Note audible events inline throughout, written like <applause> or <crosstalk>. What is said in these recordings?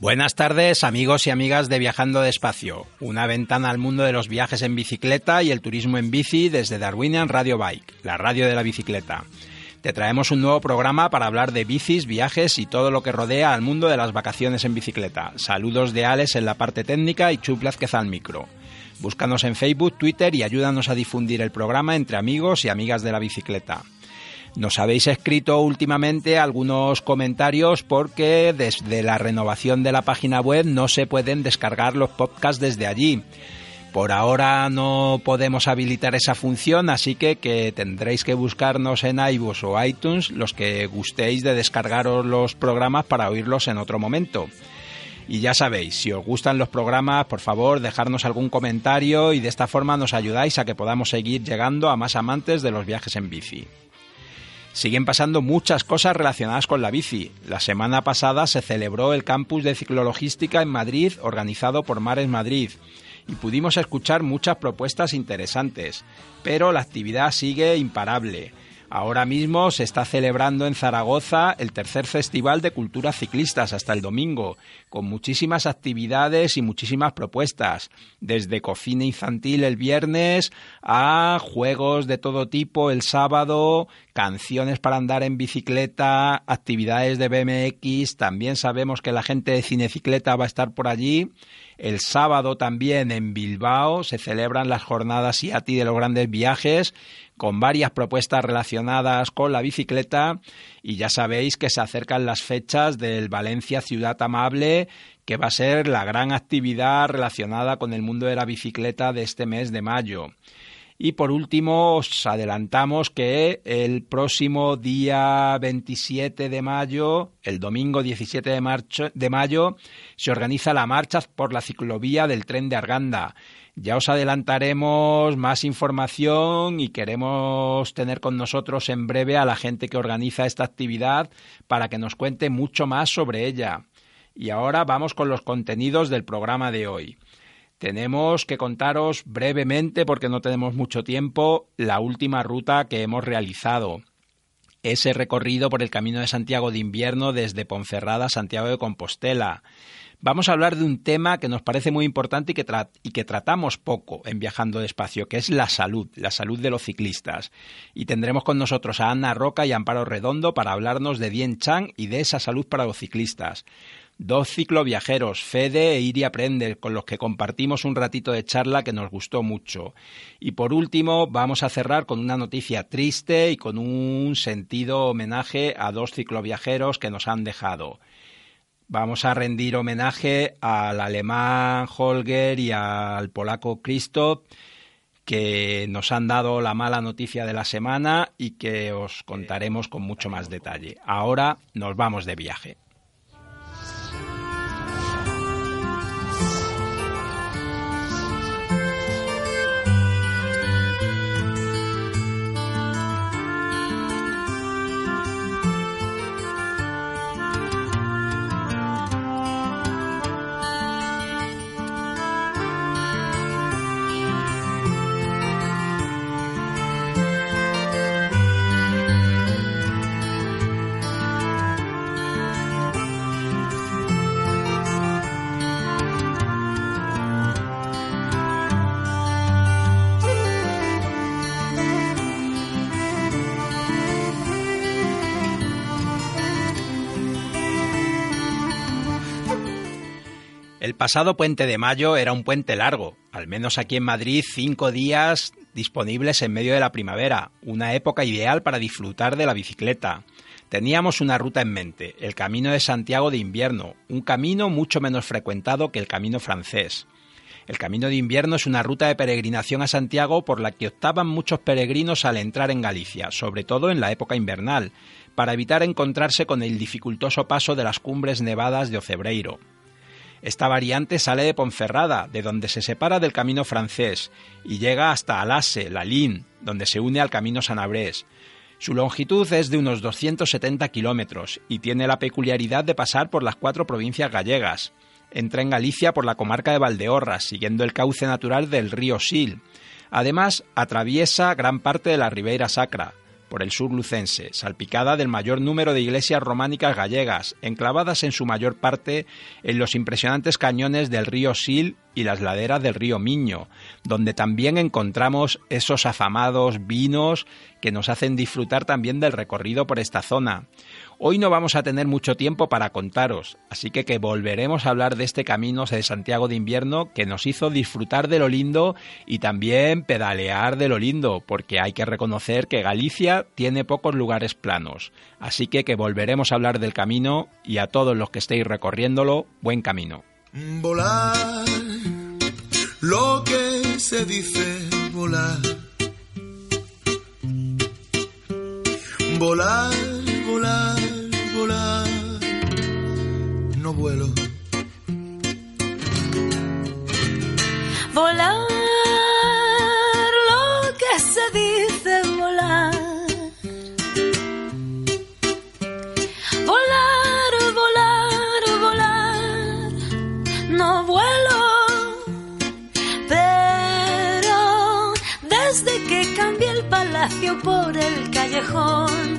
Buenas tardes amigos y amigas de Viajando Despacio, una ventana al mundo de los viajes en bicicleta y el turismo en bici desde Darwinian Radio Bike, la radio de la bicicleta. Te traemos un nuevo programa para hablar de bicis, viajes y todo lo que rodea al mundo de las vacaciones en bicicleta. Saludos de Alex en la parte técnica y Chup Lázquez al micro. Búscanos en Facebook, Twitter y ayúdanos a difundir el programa entre amigos y amigas de la bicicleta. Nos habéis escrito últimamente algunos comentarios porque desde la renovación de la página web no se pueden descargar los podcasts desde allí. Por ahora no podemos habilitar esa función, así que, que tendréis que buscarnos en iVoox o iTunes los que gustéis de descargaros los programas para oírlos en otro momento. Y ya sabéis, si os gustan los programas, por favor, dejarnos algún comentario y de esta forma nos ayudáis a que podamos seguir llegando a más amantes de los viajes en bici. Siguen pasando muchas cosas relacionadas con la bici. La semana pasada se celebró el campus de ciclologística en Madrid organizado por Mares Madrid y pudimos escuchar muchas propuestas interesantes, pero la actividad sigue imparable. Ahora mismo se está celebrando en Zaragoza el tercer Festival de Cultura Ciclistas hasta el domingo, con muchísimas actividades y muchísimas propuestas, desde cocina infantil el viernes a juegos de todo tipo el sábado, canciones para andar en bicicleta, actividades de BMX, también sabemos que la gente de Cinecicleta va a estar por allí. El sábado también en Bilbao se celebran las jornadas IATI de los grandes viajes con varias propuestas relacionadas con la bicicleta y ya sabéis que se acercan las fechas del Valencia Ciudad Amable que va a ser la gran actividad relacionada con el mundo de la bicicleta de este mes de mayo. Y por último, os adelantamos que el próximo día 27 de mayo, el domingo 17 de, de, mayo, se organiza la marcha por la ciclovía del tren de Arganda. Ya os adelantaremos más información y queremos tener con nosotros en breve a la gente que organiza esta actividad para que nos cuente mucho más sobre ella. Y ahora vamos con los contenidos del programa de hoy. Tenemos que contaros brevemente, porque no tenemos mucho tiempo, la última ruta que hemos realizado. Ese recorrido por el Camino de Santiago de Invierno desde Ponferrada a Santiago de Compostela. Vamos a hablar de un tema que nos parece muy importante y que, tratamos poco en Viajando Despacio, que es la salud, la salud de los ciclistas. Y tendremos con nosotros a Ana Roca y Amparo Redondo para hablarnos de Dien Chang y de esa salud para los ciclistas. Dos cicloviajeros, Fede e Iria Prender, con los que compartimos un ratito de charla que nos gustó mucho. Y por último, vamos a cerrar con una noticia triste y con un sentido homenaje a dos cicloviajeros que nos han dejado. Vamos a rendir homenaje al alemán Holger y al polaco Christoph, que nos han dado la mala noticia de la semana y que os contaremos con mucho más detalle. Ahora nos vamos de viaje. Pasado puente de mayo era un puente largo, al menos aquí en Madrid cinco días disponibles en medio de la primavera, una época ideal para disfrutar de la bicicleta. Teníamos una ruta en mente, el Camino de Santiago de invierno, un camino mucho menos frecuentado que el Camino francés. El Camino de Invierno es una ruta de peregrinación a Santiago por la que optaban muchos peregrinos al entrar en Galicia, sobre todo en la época invernal, para evitar encontrarse con el dificultoso paso de las cumbres nevadas de Ocebreiro. Esta variante sale de Ponferrada, de donde se separa del camino francés, y llega hasta Alase, Lalín, donde se une al camino Sanabrés. Su longitud es de unos 270 kilómetros y tiene la peculiaridad de pasar por las cuatro provincias gallegas. Entra en Galicia por la comarca de Valdeorras, siguiendo el cauce natural del río Sil. Además, atraviesa gran parte de la Ribeira Sacra, por el sur lucense, salpicada del mayor número de iglesias románicas gallegas, enclavadas en su mayor parte en los impresionantes cañones del río Sil y las laderas del río Miño, donde también encontramos esos afamados vinos que nos hacen disfrutar también del recorrido por esta zona. Hoy no vamos a tener mucho tiempo para contaros, así que que volveremos a hablar de este camino de Santiago de invierno que nos hizo disfrutar de lo lindo y también pedalear de lo lindo, porque hay que reconocer que Galicia tiene pocos lugares planos. Así que que volveremos a hablar del camino y a todos los que estéis recorriéndolo, buen camino. Volar, lo que se dice volar. Volar, no vuelo. Volar, lo que se dice volar. Volar, volar, volar, no vuelo. Pero desde que cambié el palacio por el callejón,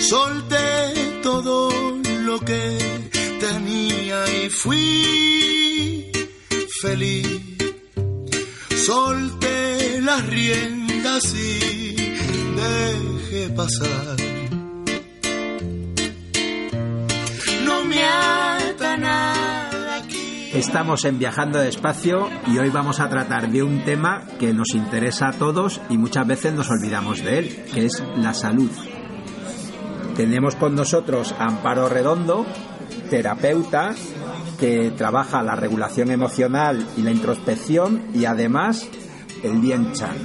Solté todo lo que tenía y fui feliz. Solté las riendas y dejé pasar. No me ata nada aquí. Estamos en Viajando Despacio y hoy vamos a tratar de un tema que nos interesa a todos y muchas veces nos olvidamos de él, que es la salud. Tenemos con nosotros a Amparo Redondo, terapeuta, que trabaja la regulación emocional y la introspección y además el Bien Chan.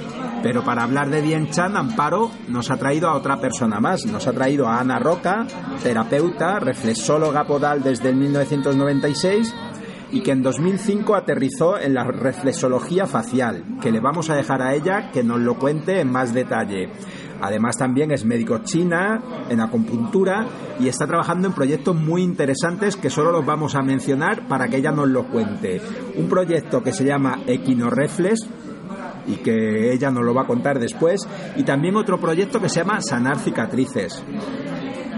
Pero para hablar de Bien Chan, Amparo nos ha traído a otra persona más. Nos ha traído a Ana Roca, terapeuta, reflexóloga podal desde el 1996 y que en 2005 aterrizó en la reflexología facial, que le vamos a dejar a ella que nos lo cuente en más detalle. Además también es médico china en acupuntura y está trabajando en proyectos muy interesantes que solo los vamos a mencionar para que ella nos lo cuente. Un proyecto que se llama Equinoreflex y que ella nos lo va a contar después y también otro proyecto que se llama Sanar cicatrices.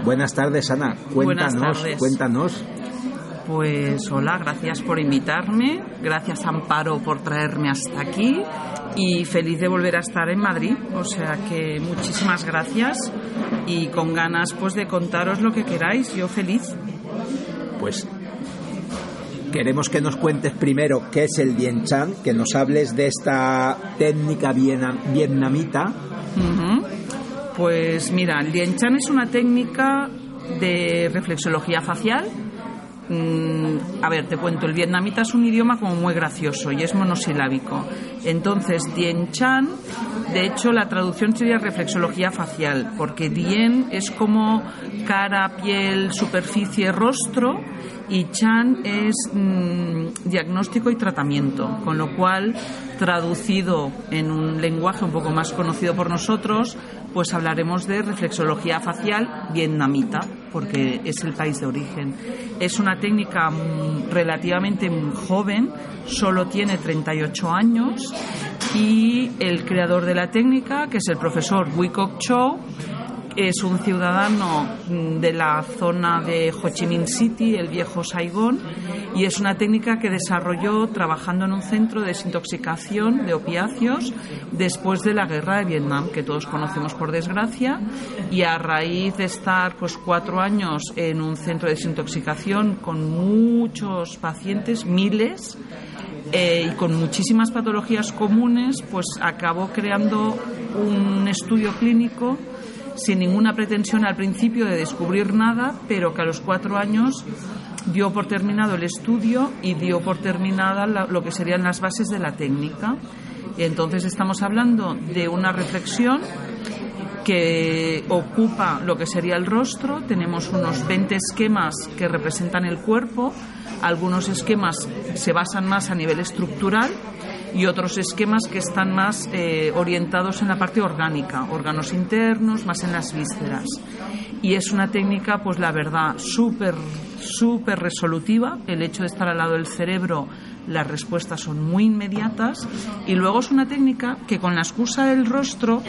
Buenas tardes, Ana. Cuéntanos, Buenas tardes. cuéntanos. Pues hola, gracias por invitarme, gracias Amparo por traerme hasta aquí y feliz de volver a estar en Madrid. O sea que muchísimas gracias y con ganas pues de contaros lo que queráis, yo feliz. Pues queremos que nos cuentes primero qué es el Bien Chan, que nos hables de esta técnica vietnamita. Pues mira, el Dien Chan es una técnica de reflexología facial. Mm, a ver, te cuento, el vietnamita es un idioma como muy gracioso y es monosilábico. Entonces, Dien Chan, de hecho, la traducción sería reflexología facial, porque Dien es como cara, piel, superficie, rostro, y Chan es mm, diagnóstico y tratamiento, con lo cual, traducido en un lenguaje un poco más conocido por nosotros, pues hablaremos de reflexología facial vietnamita, porque es el país de origen. Es una técnica mm, relativamente joven, solo tiene 38 años, y el creador de la técnica, que es el profesor Wikok Cho, es un ciudadano mm, de la zona de Ho Chi Minh City, el viejo Saigón, y es una técnica que desarrolló trabajando en un centro de desintoxicación de opiáceos después de la guerra de Vietnam, que todos conocemos por desgracia, y a raíz de estar pues cuatro años en un centro de desintoxicación con muchos pacientes, miles, eh, y con muchísimas patologías comunes, pues acabó creando un estudio clínico sin ninguna pretensión al principio de descubrir nada, pero que a los cuatro años dio por terminado el estudio y dio por terminada lo que serían las bases de la técnica. Entonces estamos hablando de una reflexión que ocupa lo que sería el rostro. Tenemos unos 20 esquemas que representan el cuerpo. Algunos esquemas se basan más a nivel estructural y otros esquemas que están más eh, orientados en la parte orgánica, órganos internos, más en las vísceras. Y es una técnica, pues la verdad, súper, súper resolutiva. El hecho de estar al lado del cerebro, las respuestas son muy inmediatas. Y luego es una técnica que con la excusa del rostro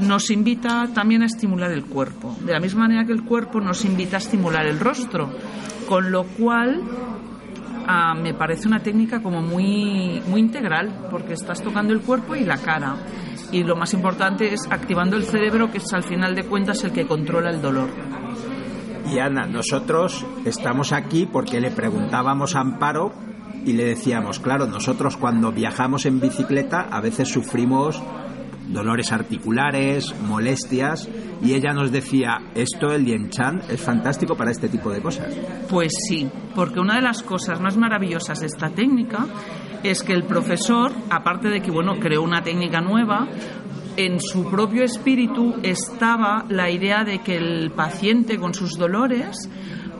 nos invita también a estimular el cuerpo. De la misma manera que el cuerpo nos invita a estimular el rostro. Con lo cual me parece una técnica como muy, muy integral, porque estás tocando el cuerpo y la cara. Y lo más importante es activando el cerebro, que es al final de cuentas el que controla el dolor. Y Ana, nosotros estamos aquí porque le preguntábamos a Amparo y le decíamos, claro, nosotros cuando viajamos en bicicleta a veces sufrimos dolores articulares, molestias, y ella nos decía, esto, el Yen Chan, es fantástico para este tipo de cosas. Pues sí, porque una de las cosas más maravillosas de esta técnica es que el profesor, aparte de que, bueno, creó una técnica nueva, en su propio espíritu estaba la idea de que el paciente con sus dolores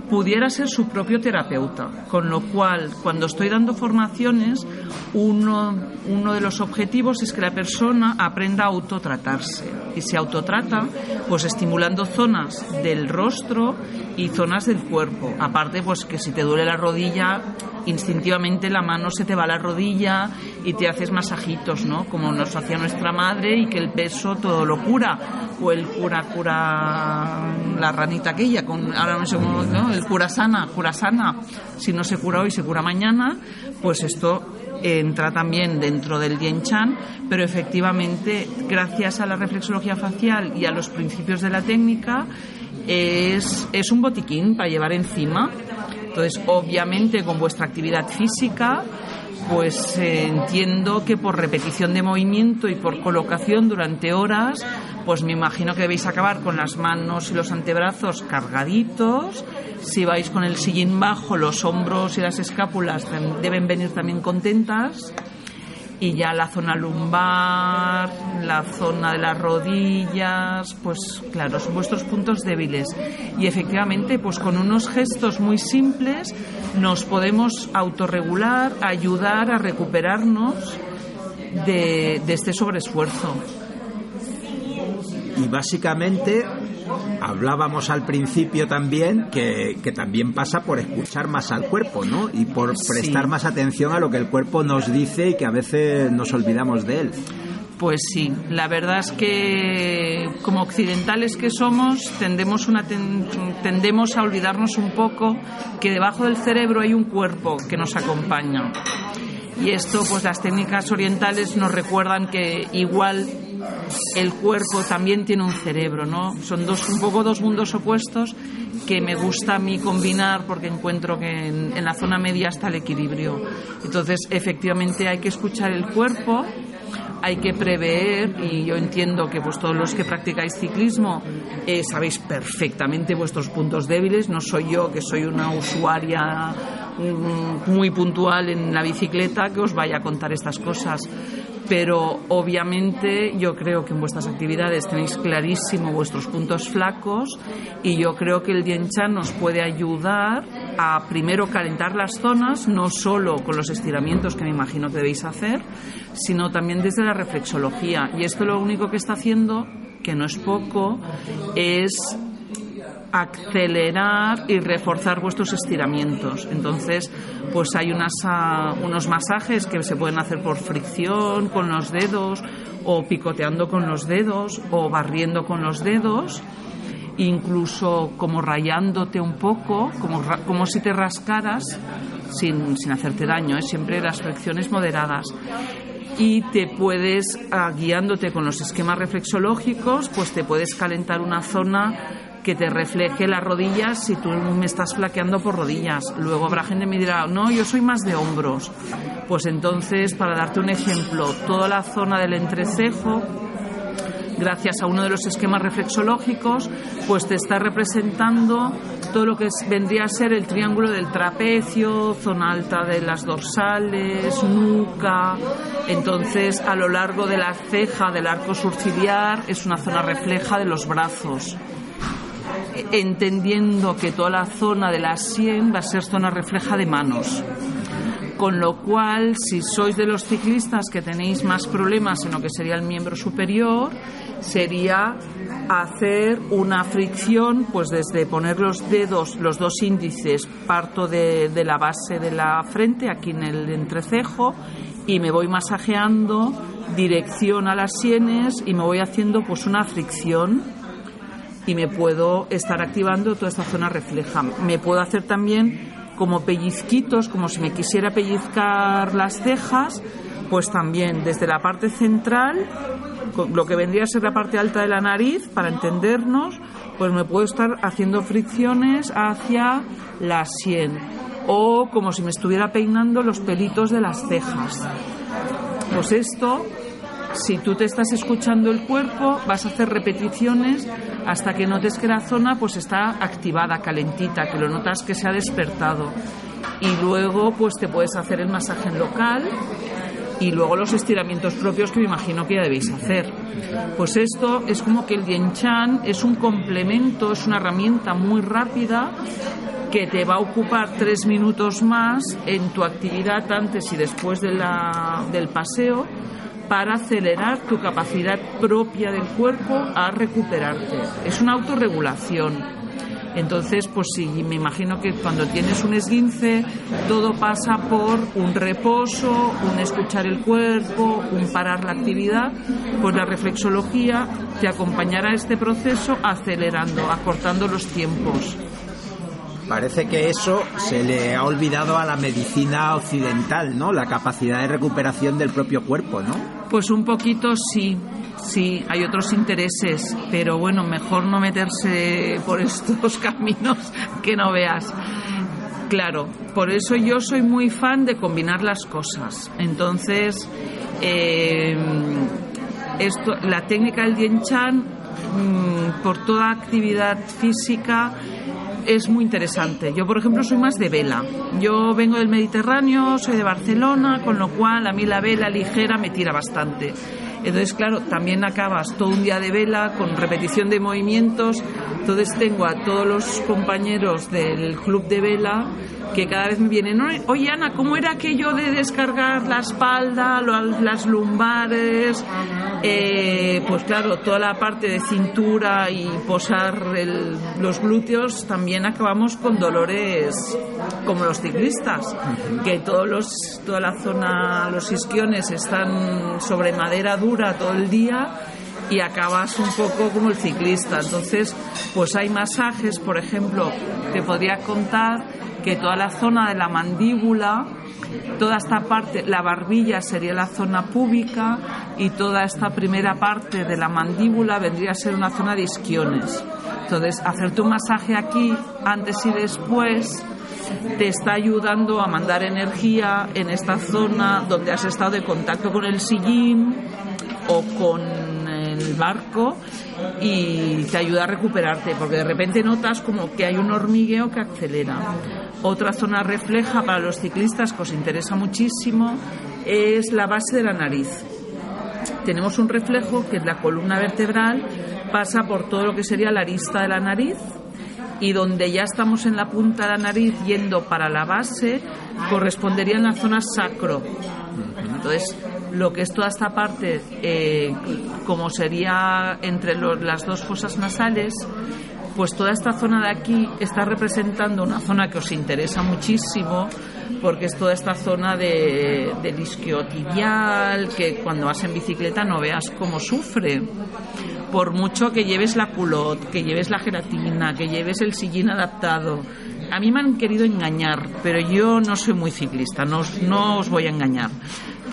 pudiera ser su propio terapeuta. Con lo cual, cuando estoy dando formaciones, uno, uno de los objetivos es que la persona aprenda a autotratarse. Y se autotrata, pues estimulando zonas del rostro y zonas del cuerpo. Aparte, pues que si te duele la rodilla, instintivamente la mano se te va a la rodilla y te haces masajitos, ¿no? Como nos hacía nuestra madre y que el peso todo lo cura. O el cura cura la ranita aquella, con, ahora no sé cómo, ¿no? El cura sana, cura sana. Si no se cura hoy, se cura mañana. Pues esto entra también dentro del Dien Chan, pero efectivamente, gracias a la reflexología facial y a los principios de la técnica, es, es un botiquín para llevar encima. Entonces, obviamente, con vuestra actividad física, pues eh, entiendo que por repetición de movimiento y por colocación durante horas, pues me imagino que debéis acabar con las manos y los antebrazos cargaditos. Si vais con el sillín bajo, los hombros y las escápulas deben venir también contentas y ya la zona lumbar, la zona de las rodillas, pues claro, son vuestros puntos débiles. Y efectivamente, pues con unos gestos muy simples nos podemos autorregular, ayudar a recuperarnos de, de este sobreesfuerzo. Y básicamente hablábamos al principio también que, también pasa por escuchar más al cuerpo, ¿no? Y por prestar más atención a lo que el cuerpo nos dice y que a veces nos olvidamos de él. Pues sí, la verdad es que como occidentales que somos tendemos, una tendemos a olvidarnos un poco que debajo del cerebro hay un cuerpo que nos acompaña. Y esto, pues las técnicas orientales nos recuerdan que igual el cuerpo también tiene un cerebro, ¿no? Son dos, un poco dos mundos opuestos que me gusta a mí combinar porque encuentro que en, la zona media está el equilibrio. Entonces, efectivamente, hay que escuchar el cuerpo, hay que prever y yo entiendo que pues todos los que practicáis ciclismo eh, sabéis perfectamente vuestros puntos débiles no soy yo que soy una usuaria mm, muy puntual en la bicicleta que os vaya a contar estas cosas pero obviamente yo creo que en vuestras actividades tenéis clarísimo vuestros puntos flacos y yo creo que el Dien Chan nos puede ayudar a primero calentar las zonas, no solo con los estiramientos que me imagino que debéis hacer, sino también desde la reflexología. Y esto lo único que está haciendo, que no es poco, es acelerar y reforzar vuestros estiramientos. Entonces, pues hay ah, unos masajes que se pueden hacer por fricción con los dedos o picoteando con los dedos o barriendo con los dedos incluso como rayándote un poco, como, como si te rascaras sin, sin hacerte daño, ¿eh? siempre las fricciones moderadas y te puedes, ah, guiándote con los esquemas reflexológicos, pues te puedes calentar una zona que te refleje las rodillas si tú me estás flaqueando por rodillas. Luego habrá gente que me dirá, no, yo soy más de hombros. Pues entonces, para darte un ejemplo, toda la zona del entrecejo gracias a uno de los esquemas reflexológicos, pues te está representando todo lo que vendría a ser el triángulo del trapecio, zona alta de las dorsales, nuca. Entonces, a lo largo de la ceja del arco surciliar es una zona refleja de los brazos entendiendo que toda la zona de la sien va a ser zona refleja de manos. Con lo cual, si sois de los ciclistas que tenéis más problemas en lo que sería el miembro superior, sería hacer una fricción, pues desde poner los dedos, los dos índices, parto de, la base de la frente, aquí en el entrecejo, y me voy masajeando dirección a las sienes y me voy haciendo pues una fricción y me puedo estar activando toda esta zona refleja. Me puedo hacer también como pellizquitos, como si me quisiera pellizcar las cejas, pues también desde la parte central, lo que vendría a ser la parte alta de la nariz, para entendernos, pues me puedo estar haciendo fricciones hacia la sien o como si me estuviera peinando los pelitos de las cejas. Pues esto, si tú te estás escuchando el cuerpo, vas a hacer repeticiones hasta que notes que la zona pues está activada, calentita, que lo notas que se ha despertado. Y luego pues te puedes hacer el masaje local y luego los estiramientos propios que me imagino que ya debéis hacer. Pues esto es como que el Yen Chan es un complemento, es una herramienta muy rápida que te va a ocupar tres minutos más en tu actividad antes y después del paseo para acelerar tu capacidad propia del cuerpo a recuperarte. Es una autorregulación. Entonces, pues sí, me imagino que cuando tienes un esguince, todo pasa por un reposo, un escuchar el cuerpo, un parar la actividad, pues la reflexología te acompañará este proceso acelerando, acortando los tiempos. Parece que eso se le ha olvidado a la medicina occidental, ¿no? La capacidad de recuperación del propio cuerpo, ¿no? Pues un poquito sí, sí, hay otros intereses, pero bueno, mejor no meterse por <laughs> estos caminos que no veas. Claro, por eso yo soy muy fan de combinar las cosas. Entonces, eh, esto, la técnica del Dien Chan, mm, por toda actividad física, es muy interesante. Yo, por ejemplo, soy más de vela. Yo vengo del Mediterráneo, soy de Barcelona, con lo cual a mí la vela ligera me tira bastante. Entonces, claro, también acabas todo un día de vela con repetición de movimientos. Entonces tengo a todos los compañeros del club de vela que cada vez me vienen, oye Ana, ¿cómo era aquello de descargar la espalda, las lumbares? Eh, pues claro, toda la parte de cintura y posar los glúteos también acabamos con dolores como los ciclistas, que todos los, toda la zona, los isquiones están sobre madera dura todo el día y acabas un poco como el ciclista. Entonces, pues hay masajes, por ejemplo, te podría contar que toda la zona de la mandíbula, toda esta parte, la barbilla sería la zona púbica y toda esta primera parte de la mandíbula vendría a ser una zona de isquiones. Entonces, hacerte un masaje aquí antes y después te está ayudando a mandar energía en esta zona donde has estado de contacto con el sillín o con el barco y te ayuda a recuperarte porque de repente notas como que hay un hormigueo que acelera. Otra zona refleja para los ciclistas que os interesa muchísimo es la base de la nariz. Tenemos un reflejo que es la columna vertebral, pasa por todo lo que sería la arista de la nariz y donde ya estamos en la punta de la nariz yendo para la base, correspondería en la zona sacro. Entonces, lo que es toda esta parte, eh, como sería entre las dos fosas nasales, pues toda esta zona de aquí está representando una zona que os interesa muchísimo porque es toda esta zona de, del isquiotibial que cuando vas en bicicleta no veas cómo sufre por mucho que lleves la culot, que lleves la gelatina, que lleves el sillín adaptado. A mí me han querido engañar, pero yo no soy muy ciclista, no, no os voy a engañar,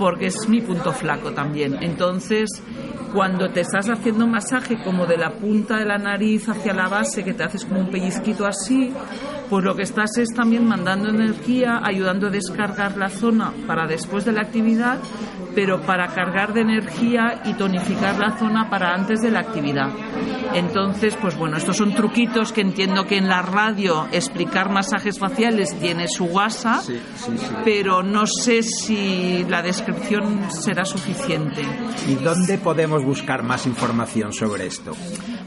porque es mi punto flaco también. Entonces, cuando te estás haciendo un masaje como de la punta de la nariz hacia la base, que te haces como un pellizquito así, pues lo que estás es también mandando energía, ayudando a descargar la zona para después de la actividad, pero para cargar de energía y tonificar la zona para antes de la actividad. Entonces, pues bueno, estos son truquitos que entiendo que en la radio explicar masajes faciales tiene su guasa, pero no sé si la descripción será suficiente. ¿Y dónde podemos buscar más información sobre esto?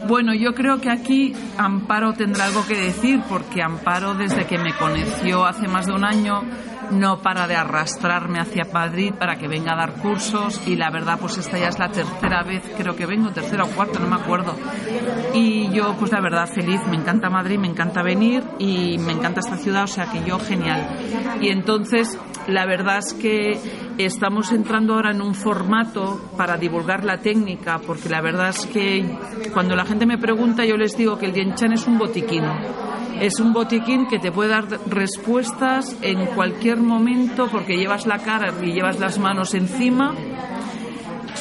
Bueno, yo creo que aquí Amparo tendrá algo que decir, porque Amparo, desde que me conoció hace más de un año, no para de arrastrarme hacia Madrid para que venga a dar cursos y la verdad pues esta ya es la tercera vez creo que vengo, tercera o cuarta, no me acuerdo. Y yo pues la verdad feliz, me encanta Madrid, me encanta venir y me encanta esta ciudad, o sea que yo genial. Y entonces la verdad es que estamos entrando ahora en un formato para divulgar la técnica, porque la verdad es que cuando la gente me pregunta yo les digo que el Dienchan es un botiquín es un botiquín que te puede dar respuestas en cualquier momento porque llevas la cara y llevas las manos encima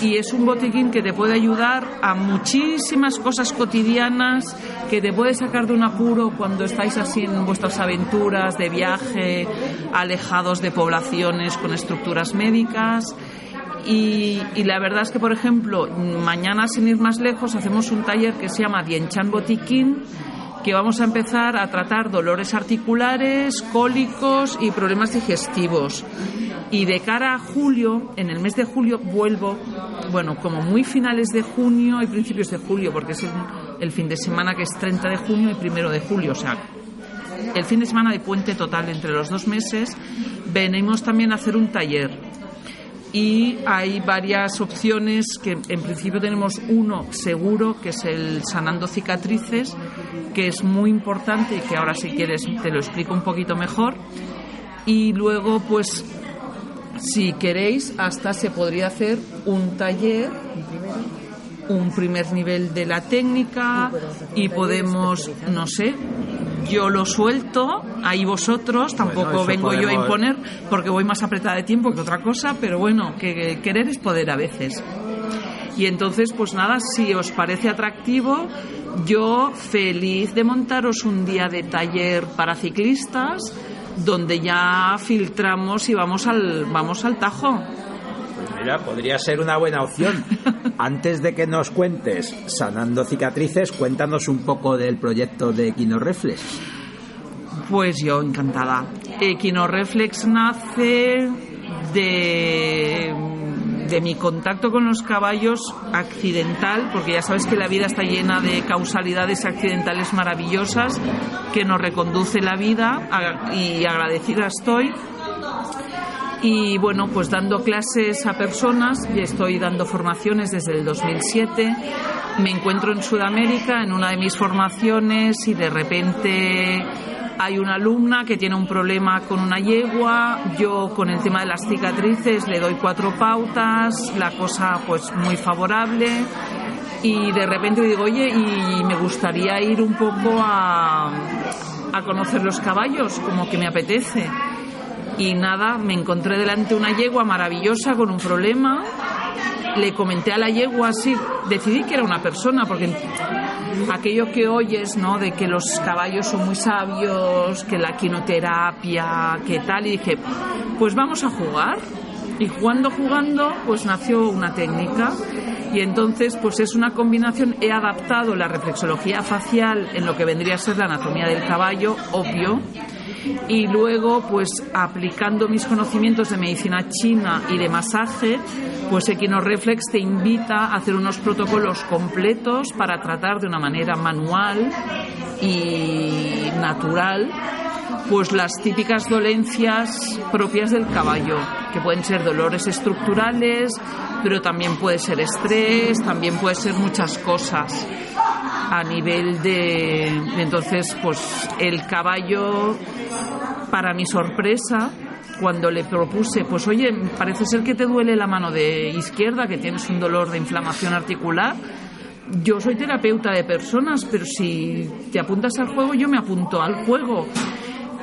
y es un botiquín que te puede ayudar a muchísimas cosas cotidianas, que te puede sacar de un apuro cuando estáis así en vuestras aventuras de viaje, alejados de poblaciones con estructuras médicas. Y, la verdad es que, por ejemplo, mañana, sin ir más lejos, hacemos un taller que se llama Dienchan Botiquín, que vamos a empezar a tratar dolores articulares, cólicos y problemas digestivos. Y de cara a julio, en el mes de julio, vuelvo, bueno, como muy finales de junio y principios de julio, porque es el, fin de semana que es 30 de junio y primero de julio, o sea, el fin de semana de puente total entre los dos meses, venimos también a hacer un taller y hay varias opciones que en principio tenemos uno seguro que es el sanando cicatrices que es muy importante y que ahora si quieres te lo explico un poquito mejor. Y luego pues si queréis hasta se podría hacer un taller un primer nivel de la técnica y podemos no sé yo lo suelto, ahí vosotros, tampoco vengo yo a imponer porque voy más apretada de tiempo que otra cosa, pero bueno, que querer es poder a veces. Y entonces, pues nada, si os parece atractivo, yo feliz de montaros un día de taller para ciclistas donde ya filtramos y vamos al, vamos al tajo. Mira, podría ser una buena opción. Antes de que nos cuentes Sanando Cicatrices, cuéntanos un poco del proyecto de Equinoreflex. Pues yo encantada. Equinoreflex nace de, de mi contacto con los caballos accidental, porque ya sabes que la vida está llena de causalidades accidentales maravillosas que nos reconduce la vida y agradecida estoy y bueno, pues dando clases a personas y estoy dando formaciones desde el 2007. Me encuentro en Sudamérica en una de mis formaciones y de repente hay una alumna que tiene un problema con una yegua, yo con el tema de las cicatrices le doy cuatro pautas, la cosa pues muy favorable. Y de repente digo, oye, y me gustaría ir un poco a, a conocer los caballos, como que me apetece y nada, me encontré delante una yegua maravillosa con un problema. Le comenté a la yegua así, decidí que era una persona, porque aquello que oyes, ¿no? De que los caballos son muy sabios, que la quinoterapia, que tal, y dije, pues vamos a jugar. Y jugando, jugando, pues nació una técnica. Y entonces, pues es una combinación, he adaptado la reflexología facial en lo que vendría a ser la anatomía del caballo, obvio, y luego pues aplicando mis conocimientos de medicina china y de masaje, pues Equinoreflex te invita a hacer unos protocolos completos para tratar de una manera manual y natural pues las típicas dolencias propias del caballo, que pueden ser dolores estructurales, pero también puede ser estrés, también puede ser muchas cosas. A nivel de, entonces pues el caballo para mi sorpresa cuando le propuse, pues oye, parece ser que te duele la mano de izquierda, que tienes un dolor de inflamación articular. Yo soy terapeuta de personas, pero si te apuntas al juego, yo me apunto al juego.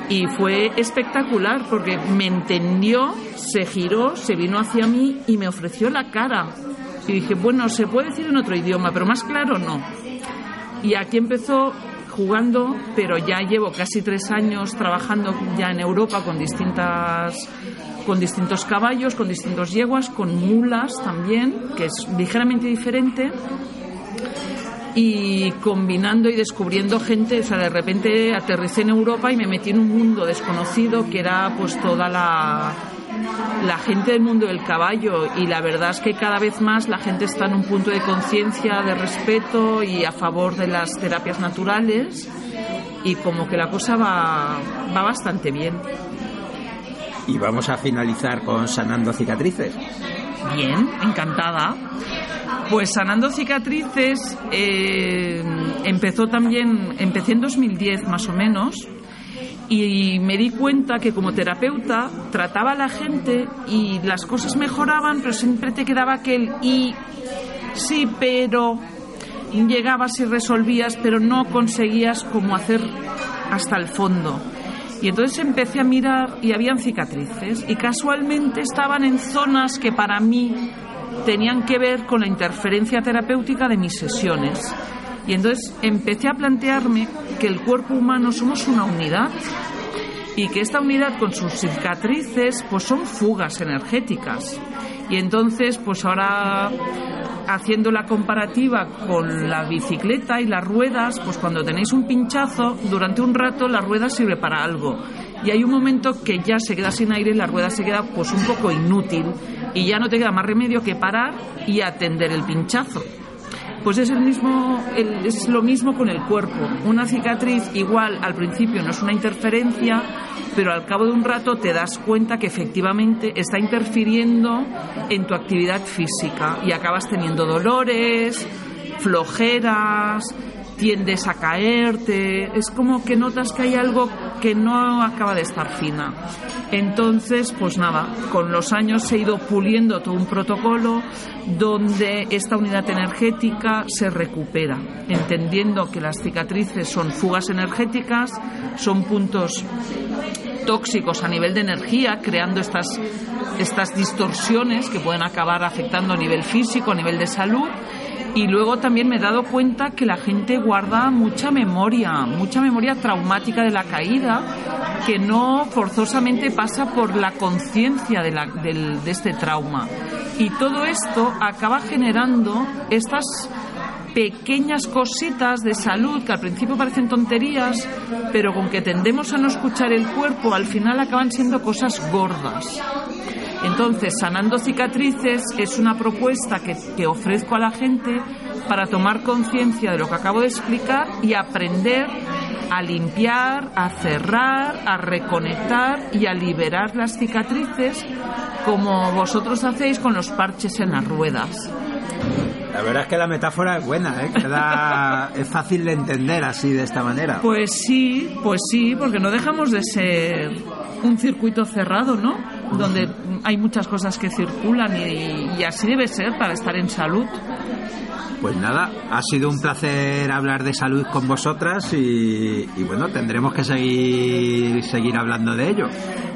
Y fue espectacular porque me entendió, se giró, se vino hacia mí y me ofreció la cara. Y dije, bueno, se puede decir en otro idioma, pero más claro no. Y aquí empezó jugando, pero ya llevo casi tres años trabajando ya en Europa con distintas con distintos caballos, con distintos yeguas, con mulas también, que es ligeramente diferente y combinando y descubriendo gente, o sea, de repente aterricé en Europa y me metí en un mundo desconocido que era pues toda la la gente del mundo del caballo y la verdad es que cada vez más la gente está en un punto de conciencia, de respeto y a favor de las terapias naturales y como que la cosa va, va bastante bien. Y vamos a finalizar con sanando cicatrices. Bien, encantada. Pues sanando cicatrices eh, empezó también, empecé en 2010 más o menos y me di cuenta que como terapeuta trataba a la gente y las cosas mejoraban, pero siempre te quedaba aquel y sí, pero llegabas y resolvías, pero no conseguías como hacer hasta el fondo. Y entonces empecé a mirar y habían cicatrices y casualmente estaban en zonas que para mí tenían que ver con la interferencia terapéutica de mis sesiones. Y entonces empecé a plantearme que el cuerpo humano somos una unidad y que esta unidad con sus cicatrices pues son fugas energéticas. Y entonces pues ahora haciendo la comparativa con la bicicleta y las ruedas, pues cuando tenéis un pinchazo, durante un rato la rueda sirve para algo. Y hay un momento que ya se queda sin aire y la rueda se queda pues un poco inútil y ya no te queda más remedio que parar y atender el pinchazo. Pues es, el mismo, es lo mismo con el cuerpo. Una cicatriz igual al principio no es una interferencia, pero al cabo de un rato te das cuenta que efectivamente está interfiriendo en tu actividad física y acabas teniendo dolores, flojeras, tiendes a caerte, es como que notas que hay algo que no acaba de estar fina. Entonces, pues nada, con los años se ha ido puliendo todo un protocolo donde esta unidad energética se recupera, entendiendo que las cicatrices son fugas energéticas, son puntos tóxicos a nivel de energía, creando estas, estas distorsiones que pueden acabar afectando a nivel físico, a nivel de salud y luego también me he dado cuenta que la gente guarda mucha memoria, mucha memoria traumática de la caída, que no forzosamente pasa por la conciencia de, de este trauma. Y todo esto acaba generando estas pequeñas cositas de salud que al principio parecen tonterías, pero con que tendemos a no escuchar el cuerpo, al final acaban siendo cosas gordas. Entonces, Sanando Cicatrices es una propuesta que, ofrezco a la gente para tomar conciencia de lo que acabo de explicar y aprender a limpiar, a cerrar, a reconectar y a liberar las cicatrices como vosotros hacéis con los parches en las ruedas. La verdad es que la metáfora es buena, ¿eh? <laughs> es fácil de entender así, de esta manera. Pues sí, pues sí, porque no dejamos de ser un circuito cerrado, ¿no? Donde hay muchas cosas que circulan y, así debe ser para estar en salud. Pues nada, ha sido un placer hablar de salud con vosotras y, bueno, tendremos que seguir, seguir hablando de ello.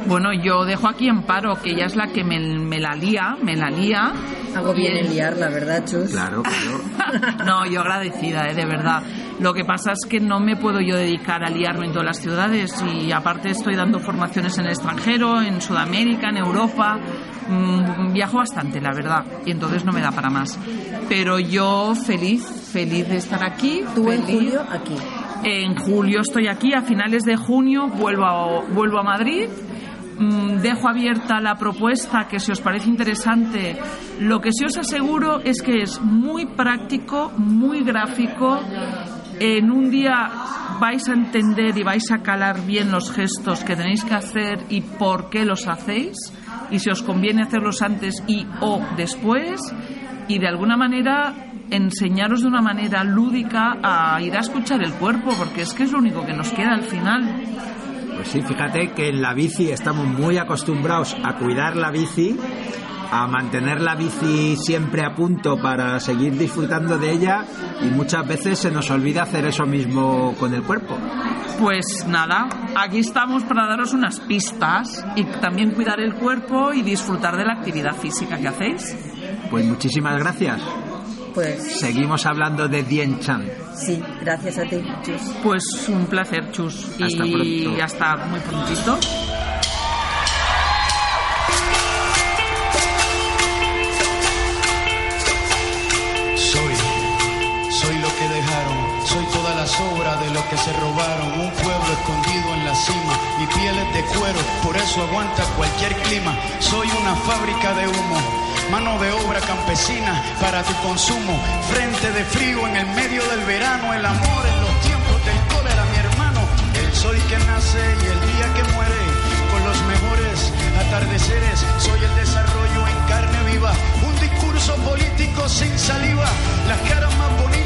Bueno, yo dejo aquí Amparo, que ella es la que me, me la lía, me la lía. Hago bien en liarla, ¿verdad, Chus? Claro, claro. <laughs> no, yo agradecida, ¿eh? de verdad. Lo que pasa es que no me puedo yo dedicar a liarme en todas las ciudades y aparte estoy dando formaciones en el extranjero, en Sudamérica, en Europa. Mm, viajo bastante, la verdad, y entonces no me da para más. Pero yo feliz, feliz de estar aquí. ¿Tú en julio aquí? En julio estoy aquí, a finales de junio vuelvo a, vuelvo a Madrid dejo abierta la propuesta que si os parece interesante. Lo que sí os aseguro es que es muy práctico, muy gráfico en un día vais a entender y vais a calar bien los gestos que tenéis que hacer y por qué los hacéis y si os conviene hacerlos antes y o después y de alguna manera enseñaros de una manera lúdica a ir a escuchar el cuerpo, porque es que es lo único que nos queda al final. Pues sí, fíjate que en la bici estamos muy acostumbrados a cuidar la bici, a mantener la bici siempre a punto para seguir disfrutando de ella y muchas veces se nos olvida hacer eso mismo con el cuerpo. Pues nada, aquí estamos para daros unas pistas y también cuidar el cuerpo y disfrutar de la actividad física que hacéis. Pues muchísimas gracias. Pues Seguimos hablando de Dien Chan. sí, gracias a ti, Chus. Pues un placer, Chus. Hasta y pronto. hasta muy prontito. Soy, soy lo que dejaron, soy toda la sobra de lo que se robaron, un pueblo escondido en la cima, mi piel es de cuero, por eso aguanta cualquier clima, soy una fábrica de humo, mano de obra campesina para tu consumo, frente de frío en el medio del verano, el amor en los tiempos del cólera, mi hermano, el sol que nace y el día que muere, con los mejores atardeceres, soy el desarrollo en carne viva, un discurso político sin saliva, las caras más bonitas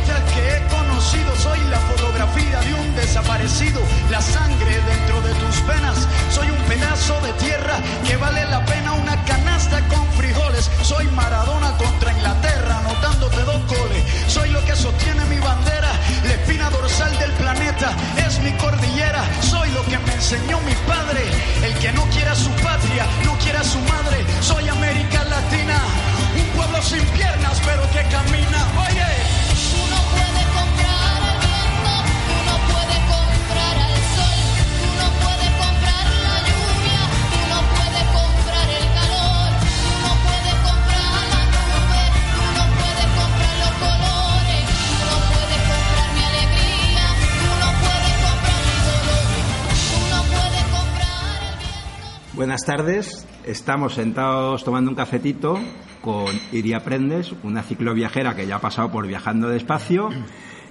fotografía de un desaparecido, la sangre dentro de tus venas, soy un pedazo de tierra que vale la pena. Una canasta con frijoles, soy Maradona contra Inglaterra, anotándote dos goles, soy lo que sostiene mi bandera, la espina dorsal del planeta, es mi cordillera, soy lo que me enseñó mi padre, el que no quiera su patria, no quiera su madre, soy América Latina, un pueblo sin piernas pero que camina, oye. Buenas tardes, estamos sentados tomando un cafetito con Iria Prendes, una cicloviajera que ya ha pasado por Viajando Despacio,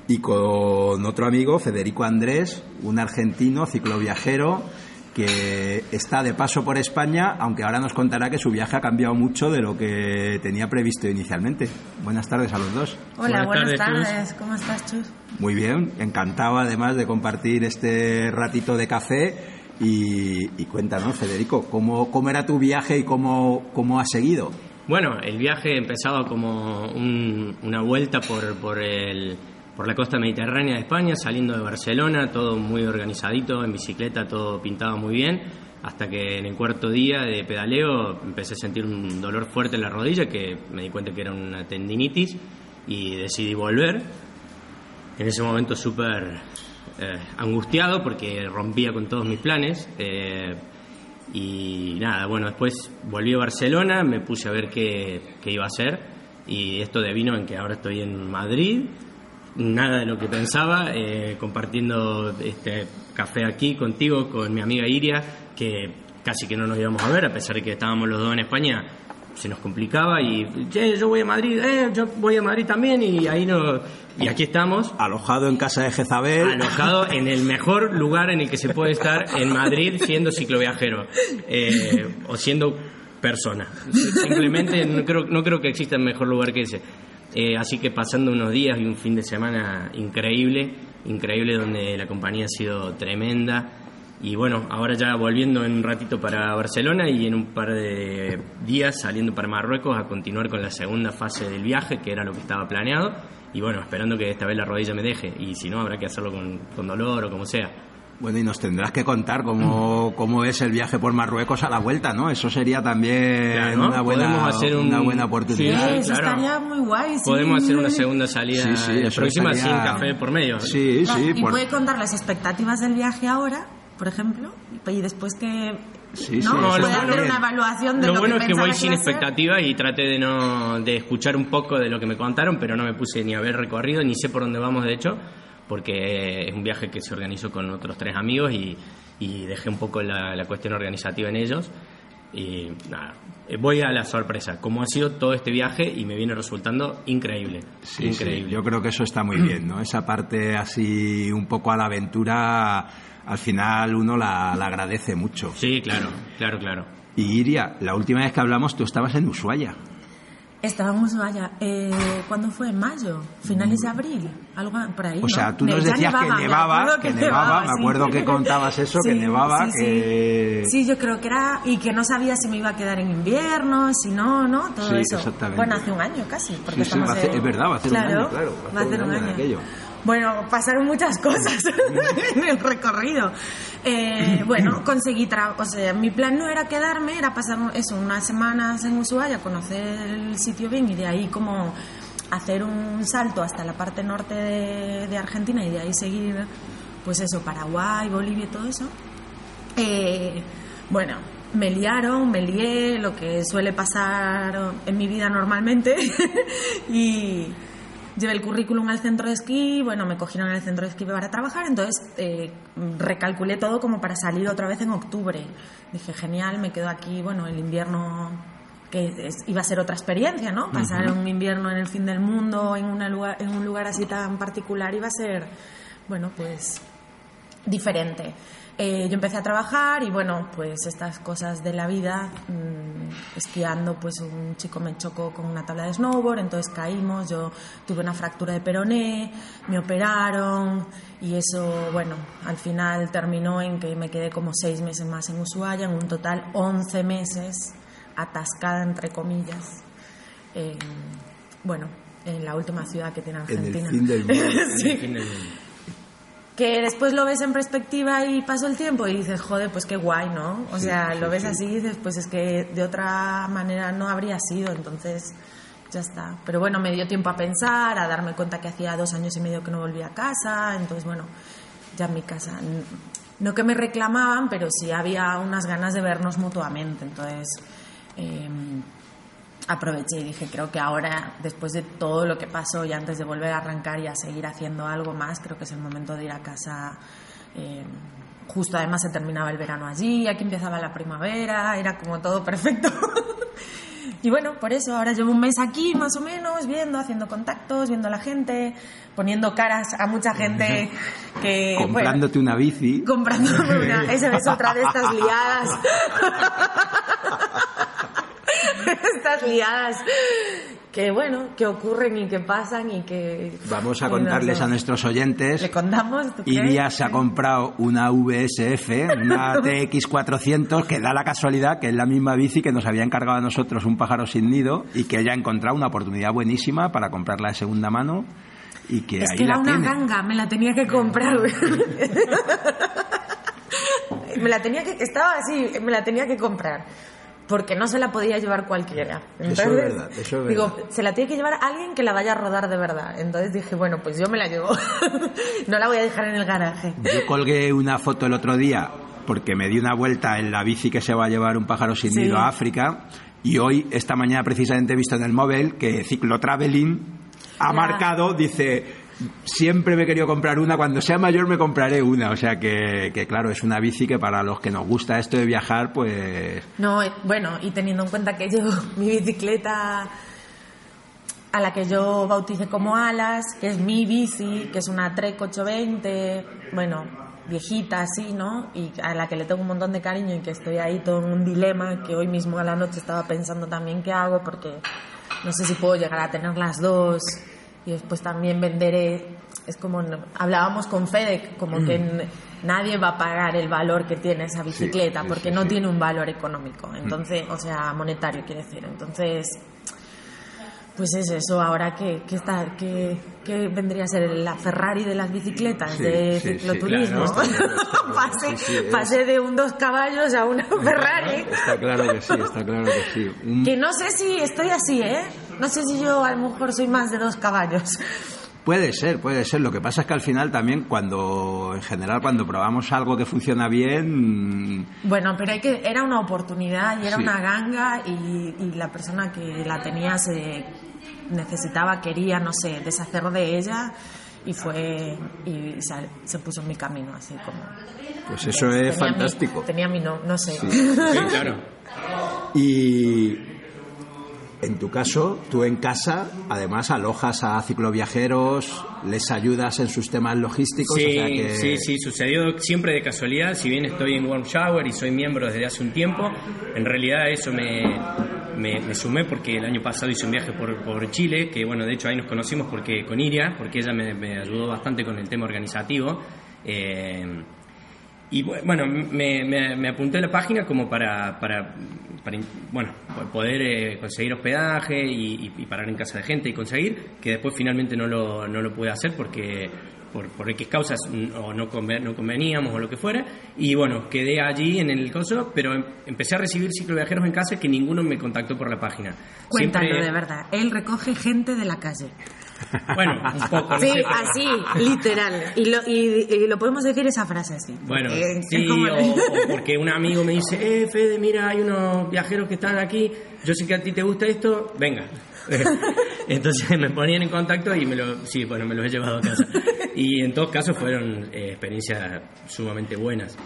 y con otro amigo, Federico Andrés, un argentino cicloviajero que está de paso por España, aunque ahora nos contará que su viaje ha cambiado mucho de lo que tenía previsto inicialmente. Buenas tardes a los dos. Hola, buenas, Buenas tardes, tardes. ¿Cómo estás, Chus? Muy bien, encantado además de compartir este ratito de café y, cuéntanos, Federico, ¿cómo, cómo era tu viaje y cómo, cómo has seguido? Bueno, el viaje empezaba como un- una vuelta por, por, el, por la costa mediterránea de España, saliendo de Barcelona, todo muy organizadito, en bicicleta todo pintado muy bien, hasta que en el cuarto día de pedaleo empecé a sentir un dolor fuerte en la rodilla, que me di cuenta que era una tendinitis, y decidí volver. En ese momento súper eh, angustiado porque rompía con todos mis planes. eh, y nada, bueno, después volví a Barcelona, me puse a ver qué, qué iba a hacer. Y esto devino en que ahora estoy en Madrid, nada de lo que pensaba, eh, compartiendo este café aquí contigo, con mi amiga Iria, que casi que no nos íbamos a ver, a pesar de que estábamos los dos en España, se nos complicaba y, che, yo voy a Madrid, eh, yo voy a Madrid también, y ahí no, y aquí estamos, Alojado en casa de Jezabel. alojado en el mejor lugar en el que se puede estar en Madrid siendo cicloviajero eh, o siendo persona. Simplemente no creo, no creo que exista mejor lugar que ese. Eh, así que pasando unos días y un fin de semana increíble, increíble donde la compañía ha sido tremenda. Y bueno, ahora ya volviendo en un ratito para Barcelona y en un par de días saliendo para Marruecos a continuar con la segunda fase del viaje, que era lo que estaba planeado. Y bueno, esperando que esta vez la rodilla me deje. Y si no, habrá que hacerlo con, con dolor o como sea. Bueno, y nos tendrás que contar cómo, cómo es el viaje por Marruecos a la vuelta, ¿no? Eso sería también Claro, una, buena, podemos hacer un- una buena Sí, oportunidad. Eso claro. estaría muy guay. sí. Podemos hacer una segunda salida Sí, sí, próxima estaría- sin café por medio. Sí, sí. y por- puede contar las expectativas del viaje ahora, por ejemplo, y después que. Sí, ¿no? sí, eso puede hacer una evaluación de lo lo, bueno que es que voy sin iba a ser. expectativa y traté de no de escuchar un poco de lo que me contaron, pero no me puse ni a ver recorrido, ni sé por dónde vamos de hecho, porque es un viaje que se organizó con otros tres amigos y, y dejé un poco la, la cuestión organizativa en ellos. Y nada, eh, voy a la sorpresa, como ha sido todo este viaje y me viene resultando increíble. Sí, increíble. sí, yo creo que eso está muy <clears throat> bien, ¿no? Esa parte así un poco a la aventura, al final uno la, la agradece mucho. Sí, claro, claro, claro. Y Iria, la última vez que hablamos tú estabas en Ushuaia. Estaba en Ushuaia, eh, ¿cuándo fue? ¿En mayo? ¿Finales de abril? Algo por ahí, O sea, tú nos decías que nevaba, que nevaba, me sí. acuerdo que contabas eso, que nevaba, sí, sí. que- Sí, yo creo que era... Y que no sabía si me iba a quedar en invierno, si no, ¿no? Todo Sí, eso. Bueno, hace un año casi. Porque Sí, sí, estamos en- es verdad, va a hacer un año, claro, Va a hacer un año. Bueno, pasaron muchas cosas <laughs> en el recorrido. Eh, bueno, <clears throat> conseguí trabajo. O sea, mi plan no era quedarme, era pasar eso, unas semanas en Ushuaia, conocer el sitio bien y de ahí como hacer un salto hasta la parte norte de, de Argentina y de ahí seguir, pues eso, Paraguay, Bolivia y todo eso. Eh, bueno, me liaron, me lié, lo que suele pasar en mi vida normalmente. <laughs> y llevé el currículum al centro de esquí, bueno, me cogieron en el centro de esquí para trabajar, entonces eh, recalculé todo como para salir otra vez en octubre. Dije, genial, me quedo aquí, bueno, el invierno que es- iba a ser otra experiencia, ¿no? Pasar un invierno en el fin del mundo, en, una lugar, en un lugar así tan particular, iba a ser, bueno, pues diferente. Eh, yo empecé a trabajar y bueno, pues estas cosas de la vida, mm, esquiando, pues un chico me chocó con una tabla de snowboard, entonces caímos, yo tuve una fractura de peroné, me operaron y eso, bueno, al final terminó en que me quedé como seis meses más en Ushuaia, en un total 11 meses atascada, entre comillas, en, bueno, en la última ciudad que tiene En el Argentina. fin del <laughs> mundo. Sí que después lo ves en perspectiva y pasó el tiempo y dices, joder, pues qué guay, ¿no? O Sí, sea, sí, lo ves sí. así y dices, pues es que de otra manera no habría sido, entonces ya está. Pero bueno, me dio tiempo a pensar, a darme cuenta que hacía dos años y medio que no volvía a casa, entonces bueno, ya en mi casa. No que me reclamaban, pero sí había unas ganas de vernos mutuamente, entonces... em, aproveché y dije, creo que ahora, después de todo lo que pasó y antes de volver a arrancar y a seguir haciendo algo más, creo que es el momento de ir a casa. eh, justo además se terminaba el verano allí, aquí empezaba la primavera, era como todo perfecto. <laughs> y bueno, por eso ahora llevo un mes aquí más o menos, viendo, haciendo contactos, viendo a la gente, poniendo caras a mucha gente que... bueno, Comprándote una bici. comprándome una. <laughs> Esa es otra de estas liadas. <laughs> <laughs> estas liadas que, bueno, que ocurren y que pasan y que. Vamos a contarles a nuestros oyentes. ¿Le contamos? Iria se ha comprado una VSF, una <laughs> TX400, que da la casualidad que es la misma bici que nos había encargado a nosotros un pájaro sin nido y que ella ha encontrado una oportunidad buenísima para comprarla de segunda mano y que Es ahí que era la una tiene. ganga, me la tenía que comprar. <laughs> me la tenía que. Estaba así, me la tenía que comprar. Porque no se la podía llevar cualquiera. Eso es verdad, eso es Digo, verdad. se la tiene que llevar alguien que la vaya a rodar de verdad. Entonces dije, bueno, pues yo me la llevo. <laughs> no la voy a dejar en el garaje. Yo colgué una foto el otro día porque me di una vuelta en la bici que se va a llevar un pájaro sin Sí. nido a África y hoy, esta mañana precisamente he visto en el móvil que Ciclo Traveling ha marcado, dice, siempre me he querido comprar una, cuando sea mayor me compraré una, o sea que, que claro, es una bici que para los que nos gusta esto de viajar, pues No, eh, bueno, y teniendo en cuenta que yo, <laughs> mi bicicleta a la que yo bauticé como Alas, que es mi bici, que es una Trek 820, bueno, viejita así, ¿no? Y a la que le tengo un montón de cariño y que estoy ahí todo en un dilema, que hoy mismo a la noche estaba pensando también qué hago, porque no sé si puedo llegar a tener las dos y después también venderé. Es como hablábamos con Fede, como que n- nadie va a pagar el valor que tiene esa bicicleta, sí, porque sí, no sí. tiene un valor económico, entonces, o sea, monetario quiere decir. Entonces, pues es eso, ahora que, que está, que, que vendría a ser la Ferrari de las bicicletas, Sí, de sí, sí, cicloturismo. <laughs> está claro, pasé, Sí, sí, de un dos caballos a una Ferrari. está claro que sí, está claro que sí. <laughs> Que no sé si estoy así, ¿eh? No sé si yo a lo mejor soy más de dos caballos. Puede ser, puede ser. Lo que pasa es que al final también cuando, en general, cuando probamos algo que funciona bien, Bueno, pero hay que, era una oportunidad y era Sí. una ganga y, y la persona que la tenía se necesitaba, quería, no sé, deshacer de ella y fue y se, se puso en mi camino así como pues eso es tenía mi- fantástico. tenía mi no, no sé. Sí, claro. <laughs> Y en tu caso, tú en casa, además alojas a cicloviajeros, les ayudas en sus temas logísticos. Sí, o sea que... sí, sí, sucedió siempre de casualidad. Si bien estoy en Warm Shower y soy miembro desde hace un tiempo, en realidad eso me, me, me sumé porque el año pasado hice un viaje por, por Chile, que bueno, de hecho ahí nos conocimos porque con Iria, porque ella me, me ayudó bastante con el tema organizativo. Eh, y bu- bueno, me, me- me apunté a la página como para, para, para bueno, po- poder eh, conseguir hospedaje y, parar en casa de gente y conseguir, que después finalmente no lo, no lo pude hacer porque por, por X causas o no, conven- no conveníamos o lo que fuera. Y bueno, quedé allí en el coso, pero em- empecé a recibir cicloviajeros en casa que ninguno me contactó por la página. Cuéntalo Siempre- de verdad. Él recoge gente de la calle. Bueno, un poco. Sí, así, literal. Y lo, y, y lo podemos decir esa frase así. Bueno, porque sí, es como- o, o porque un amigo me dice, eh, Fede, mira, hay unos viajeros que están aquí, yo sé que a ti te gusta esto, venga. <laughs> Entonces me ponían en contacto y me lo, sí, bueno, me los he llevado a casa. Y en todos casos fueron eh, experiencias sumamente buenas.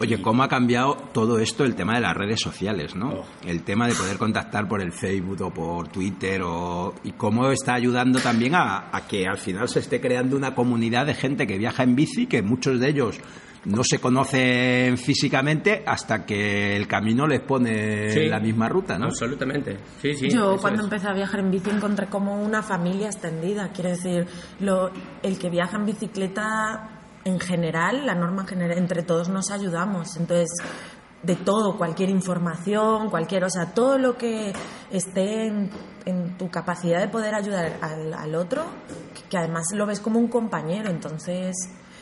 Oye, ¿cómo ha cambiado todo esto el tema de las redes sociales, no? Oh. El tema de poder contactar por el Facebook o por Twitter o, y cómo está ayudando también a, a que al final se esté creando una comunidad de gente que viaja en bici, que muchos de ellos no se conocen físicamente hasta que el camino les pone Sí. la misma ruta, ¿no? Absolutamente. Sí, sí. Yo cuando es. empecé a viajar en bici encontré como una familia extendida. Quiero decir, lo, el que viaja en bicicleta en general, la norma general, entre todos nos ayudamos. Entonces, de todo, cualquier información, cualquier, o sea, todo lo que esté en, en tu capacidad de poder ayudar al, al otro, que, además lo ves como un compañero, entonces...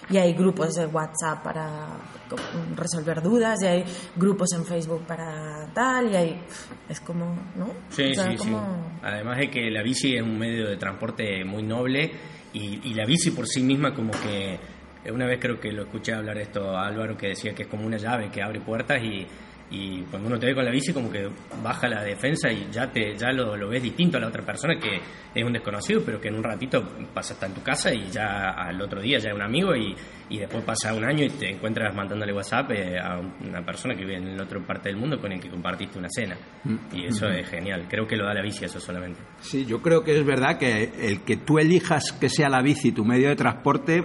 Y hay grupos de WhatsApp para resolver dudas, y hay grupos en Facebook para tal, y hay... Es como, ¿no? Sí, O sea, sí, como- sí. Además de que la bici es un medio de transporte muy noble y, y la bici por sí misma como que una vez creo que lo escuché hablar esto a Álvaro que decía que es como una llave que abre puertas y, y cuando uno te ve con la bici como que baja la defensa y ya te ya lo, lo ves distinto a la otra persona que es un desconocido pero que en un ratito pasa hasta en tu casa y ya al otro día ya es un amigo y, y después pasa un año y te encuentras mandándole WhatsApp eh, a una persona que vive en la otra parte del mundo con el que compartiste una cena. Y eso es genial. Creo que lo da la bici eso solamente. Sí, yo creo que es verdad que el que tú elijas que sea la bici tu medio de transporte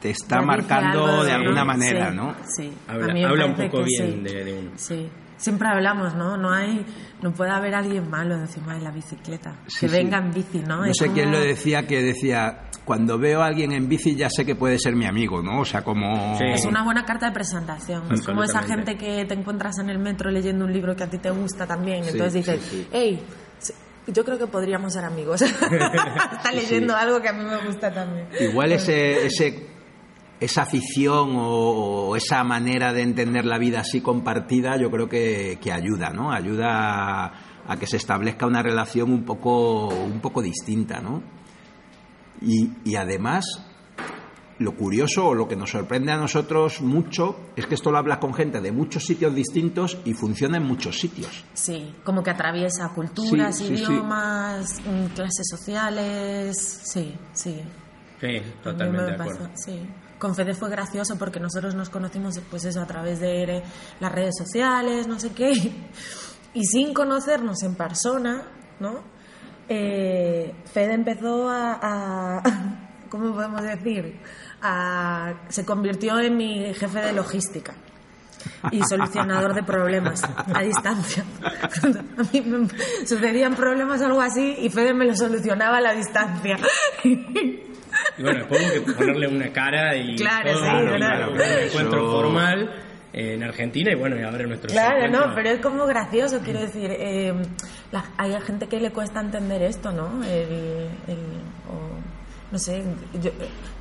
te está marcando algo de alguna ¿no? manera, Sí, ¿no? Sí, Habla- a mí me habla un poco que bien sí. de- de uno. Sí, siempre hablamos, ¿no? No hay, no puede haber alguien malo encima de la bicicleta. Sí, que sí. venga en bici, ¿no? No Es sé quién lo decía, que decía, cuando veo a alguien en bici ya sé que puede ser mi amigo, ¿no? O sea, como... Sí. Es una buena carta de presentación. Es como esa gente que te encuentras en el metro leyendo un libro que a ti te gusta también. Sí, Entonces dices, sí, sí. hey, yo creo que podríamos ser amigos. <laughs> <laughs> Está leyendo algo que a mí me gusta también. Igual ese, ese, esa afición o, o esa manera de entender la vida así compartida, yo creo que, que ayuda, ¿no? Ayuda a, a que se establezca una relación un poco, un poco distinta, ¿no? Y, y además, lo curioso o lo que nos sorprende a nosotros mucho es que esto lo hablas con gente de muchos sitios distintos y funciona en muchos sitios. Sí, como que atraviesa culturas, Sí, sí, sí. idiomas, mm, clases sociales. Sí, sí. sí totalmente me de acuerdo sí. Con Fede fue gracioso porque nosotros nos conocimos pues a través de las redes sociales, no sé qué, <laughs> y sin conocernos en persona, ¿no? Eh, Fede empezó a, a- <laughs> ¿cómo podemos decir? A- se convirtió en mi jefe de logística y solucionador de problemas a distancia. <laughs> A mí sucedían problemas o algo así y Fede me lo solucionaba a la distancia. Y bueno después hubo que ponerle una cara y Claro, todo, sí, ¿no? claro. un encuentro formal en Argentina y bueno y ahora nuestro Claro, no, pero es como gracioso, quiero decir, eh, la- hay gente que le cuesta entender esto, ¿no? El, no sé, yo,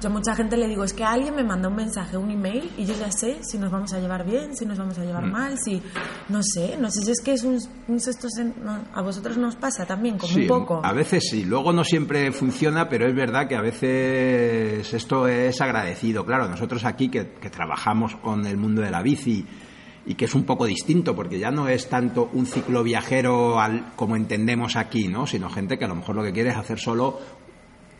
yo a mucha gente le digo, es que alguien me manda un mensaje, un email, y yo ya sé si nos vamos a llevar bien, si nos vamos a llevar mal, si, no sé, no sé si es que es un, un sexto sen- no, a vosotros nos pasa también, como Sí, un poco. a veces sí. Luego no siempre funciona, pero es verdad que a veces esto es agradecido. Claro, nosotros aquí que, que trabajamos con el mundo de la bici y que es un poco distinto, porque ya no es tanto un ciclo viajero al, como entendemos aquí, ¿no? Sino gente que a lo mejor lo que quiere es hacer solo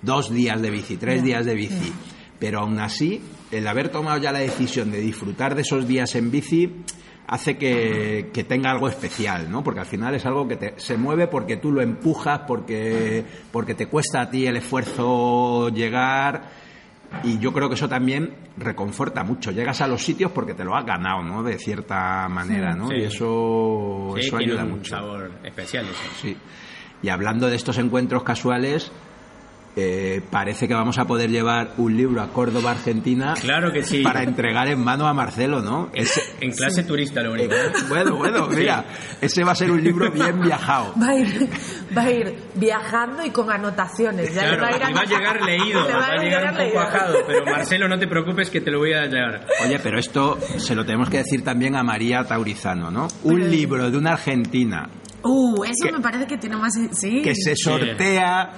dos días de bici, tres días de bici. Pero aún así, el haber tomado ya la decisión de disfrutar de esos días en bici hace que, que tenga algo especial, ¿no? Porque al final es algo que te- se mueve porque tú lo empujas, porque, porque te cuesta a ti el esfuerzo llegar Y yo creo que eso también reconforta mucho. Llegas a los sitios porque te lo has ganado, ¿no? De cierta manera, ¿no? Sí. Y eso, Sí, eso tiene ayuda un mucho. sabor especial eso. Sí. Y hablando de estos encuentros casuales, eh, parece que vamos a poder llevar un libro a Córdoba, Argentina, Claro que sí. para entregar en mano a Marcelo, ¿no? Ese- En clase turista lo único. ¿eh? bueno, bueno, mira, ese va a ser un libro bien <laughs> viajado. Va a ir, va a ir viajando y con anotaciones. Ya Claro, va a ir y va a llegar leído, <laughs> Le va a llegar un poco leído. ajado, pero Marcelo, no te preocupes que te lo voy a llevar. Oye, pero esto se lo tenemos que decir también a María Taurizano, ¿no? Un libro de una argentina Uh, eso Que- me parece que tiene más. Sí. que se sortea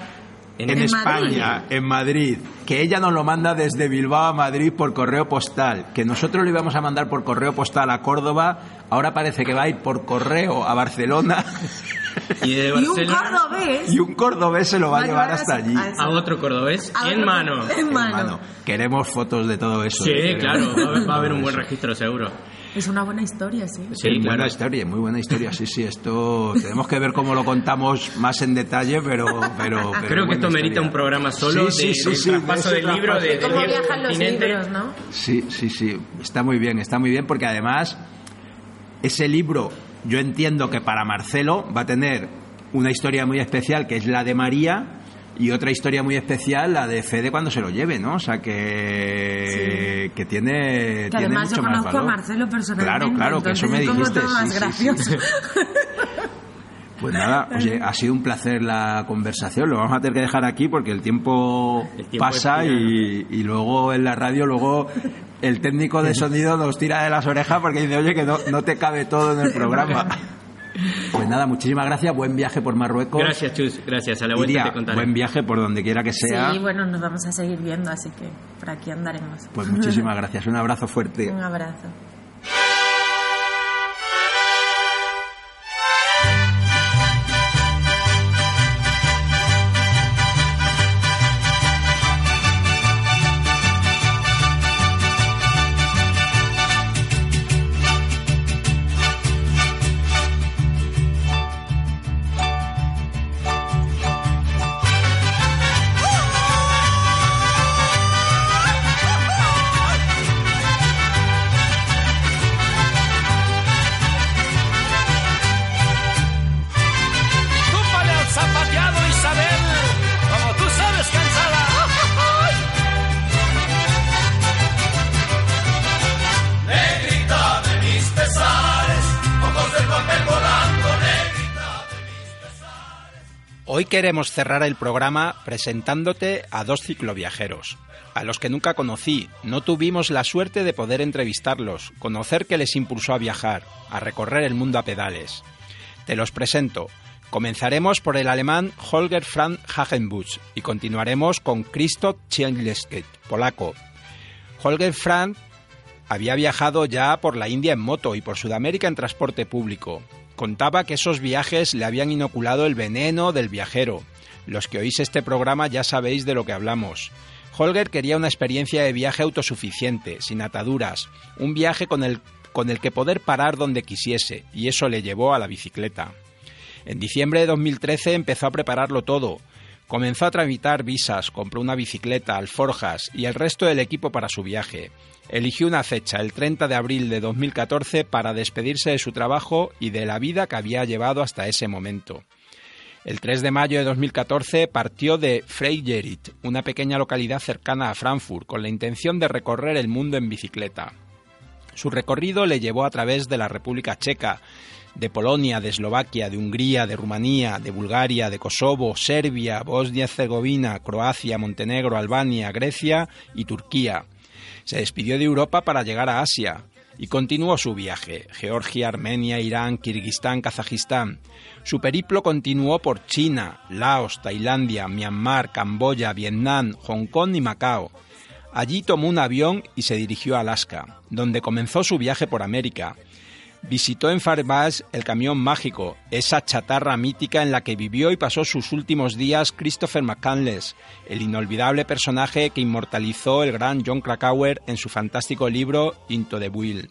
en, En España, en Madrid, que ella nos lo manda desde Bilbao a Madrid por correo postal, que nosotros lo íbamos a mandar por correo postal a Córdoba, ahora parece que va a ir por correo a Barcelona Y de <laughs> Y un Barcelona cordobés. y un cordobés se lo va a llevar hasta allí. a otro cordobés A en mano. En mano. Hermano, queremos fotos de todo eso. Sí, ¿eh? claro, va a haber, un buen registro seguro. Es una buena historia, sí. Sí, claro. buena historia, muy buena historia, sí, sí, esto tenemos que ver cómo lo contamos más en detalle, pero... pero, pero Creo que esto merita historia. un programa solo Sí, de, sí, sí, del sí, del libro de, de Cómo viajan los libros, ¿no? Sí, sí, sí, está muy bien, está muy bien porque además ese libro yo entiendo que para Marcelo va a tener una historia muy especial que es la de María y otra historia muy especial la de Fede cuando se lo lleve, ¿no? O sea que, que tiene, Que tiene además mucho yo más conozco a. Marcelo personalmente. Claro, claro, que eso me dijiste. como todo más sí, sí, sí. gracioso. <laughs> Pues nada, oye, ha sido un placer la conversación. Lo vamos a tener que dejar aquí porque el tiempo, El tiempo pasa y, y luego en la radio, luego el técnico de <laughs> sonido nos tira de las orejas porque dice, oye, que no, no te cabe todo en el programa. Pues nada, muchísimas gracias. Buen viaje por Marruecos. Gracias, Chus, gracias. A la vuelta Iria, te contaré. buen viaje por donde quiera que sea. Sí, bueno, nos vamos a seguir viendo, así que por aquí andaremos. Pues muchísimas gracias. Un abrazo fuerte. <laughs> Un abrazo. Hoy queremos cerrar el programa presentándote a dos cicloviajeros, a los que nunca conocí. No tuvimos la suerte de poder entrevistarlos, conocer qué les impulsó a viajar, a recorrer el mundo a pedales. Te los presento. Comenzaremos por el alemán Holger Frank Hagenbusch y continuaremos con Krzysztof Cielewski, polaco. Holger Frank había viajado ya por la India en moto y por Sudamérica en transporte público. Contaba que esos viajes le habían inoculado el veneno del viajero. Los que oís este programa ya sabéis de lo que hablamos. Holger quería una experiencia de viaje autosuficiente, sin ataduras, un viaje con el, con el que poder parar donde quisiese, y eso le llevó a la bicicleta. En diciembre de 2013 empezó a prepararlo todo. Comenzó a tramitar visas, compró una bicicleta, alforjas y el resto del equipo para su viaje. Eligió una fecha, el 30 de abril de 2014, para despedirse de su trabajo y de la vida que había llevado hasta ese momento. El 3 de mayo de 2014 partió de Freijerit, una pequeña localidad cercana a Frankfurt, con la intención de recorrer el mundo en bicicleta. Su recorrido le llevó a través de la República Checa, de Polonia, de Eslovaquia, de Hungría, de Rumanía, de Bulgaria, de Kosovo, Serbia, Bosnia-Herzegovina, Croacia, Montenegro, Albania, Grecia y Turquía. Se despidió de Europa para llegar a Asia y continuó su viaje. Georgia, Armenia, Irán, Kirguistán, Kazajistán. Su periplo continuó por China, Laos, Tailandia, Myanmar, Camboya, Vietnam, Hong Kong y Macao. Allí tomó un avión y se dirigió a Alaska, donde comenzó su viaje por América. Visitó en Fairbanks el camión mágico, esa chatarra mítica en la que vivió y pasó sus últimos días Christopher McCandless, el inolvidable personaje que inmortalizó el gran John Krakauer en su fantástico libro Into the Wheel.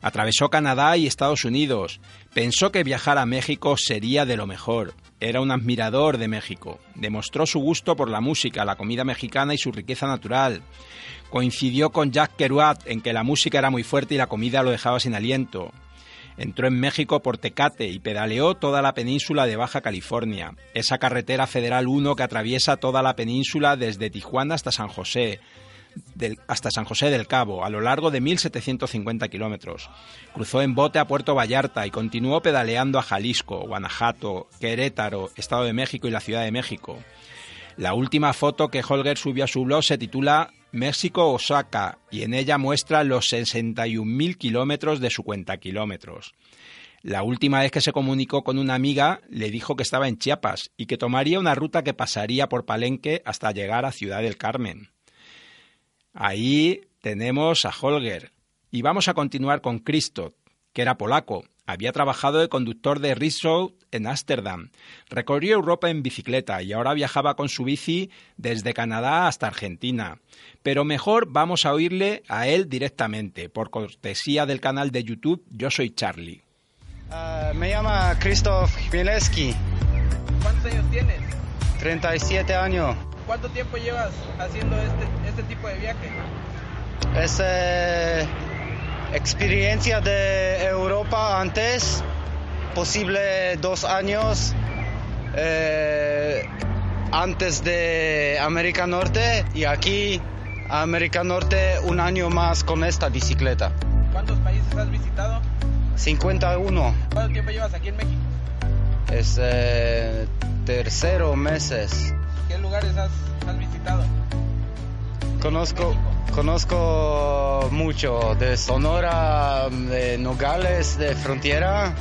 Atravesó Canadá y Estados Unidos. Pensó que viajar a México sería de lo mejor. Era un admirador de México. Demostró su gusto por la música, la comida mexicana y su riqueza natural. Coincidió con Jack Kerouac en que la música era muy fuerte y la comida lo dejaba sin aliento. Entró en México por Tecate y pedaleó toda la península de Baja California, esa carretera federal 1 que atraviesa toda la península desde Tijuana hasta San José, hasta San José del Cabo, a lo largo de 1.750 kilómetros. Cruzó en bote a Puerto Vallarta y continuó pedaleando a Jalisco, Guanajuato, Querétaro, Estado de México y la Ciudad de México. La última foto que Holger subió a su blog se titula México Osaka y en ella muestra los 61.000 kilómetros de su cuenta kilómetros. La última vez que se comunicó con una amiga le dijo que estaba en Chiapas y que tomaría una ruta que pasaría por Palenque hasta llegar a Ciudad del Carmen. Ahí tenemos a Holger. Y vamos a continuar con Christoph, que era polaco. Había trabajado de conductor de Rizzo en Ámsterdam. Recorrió Europa en bicicleta y ahora viajaba con su bici desde Canadá hasta Argentina. Pero mejor vamos a oírle a él directamente, por cortesía del canal de YouTube Yo Soy Charlie. Ah, me llama Krzysztof Chmielewski, ¿Cuántos años tienes? 37 años. ¿Cuánto tiempo llevas haciendo este, este tipo de viaje? Es eh, experiencia de Europa antes, posible dos años eh, antes de América Norte y aquí América Norte un año más con esta bicicleta. ¿Cuántos países has visitado? 51 ¿Cuánto tiempo llevas aquí en México? es eh, tercero meses. ¿Qué lugares has, has visitado? Conozco, conozco mucho de Sonora, de Nogales, de Frontera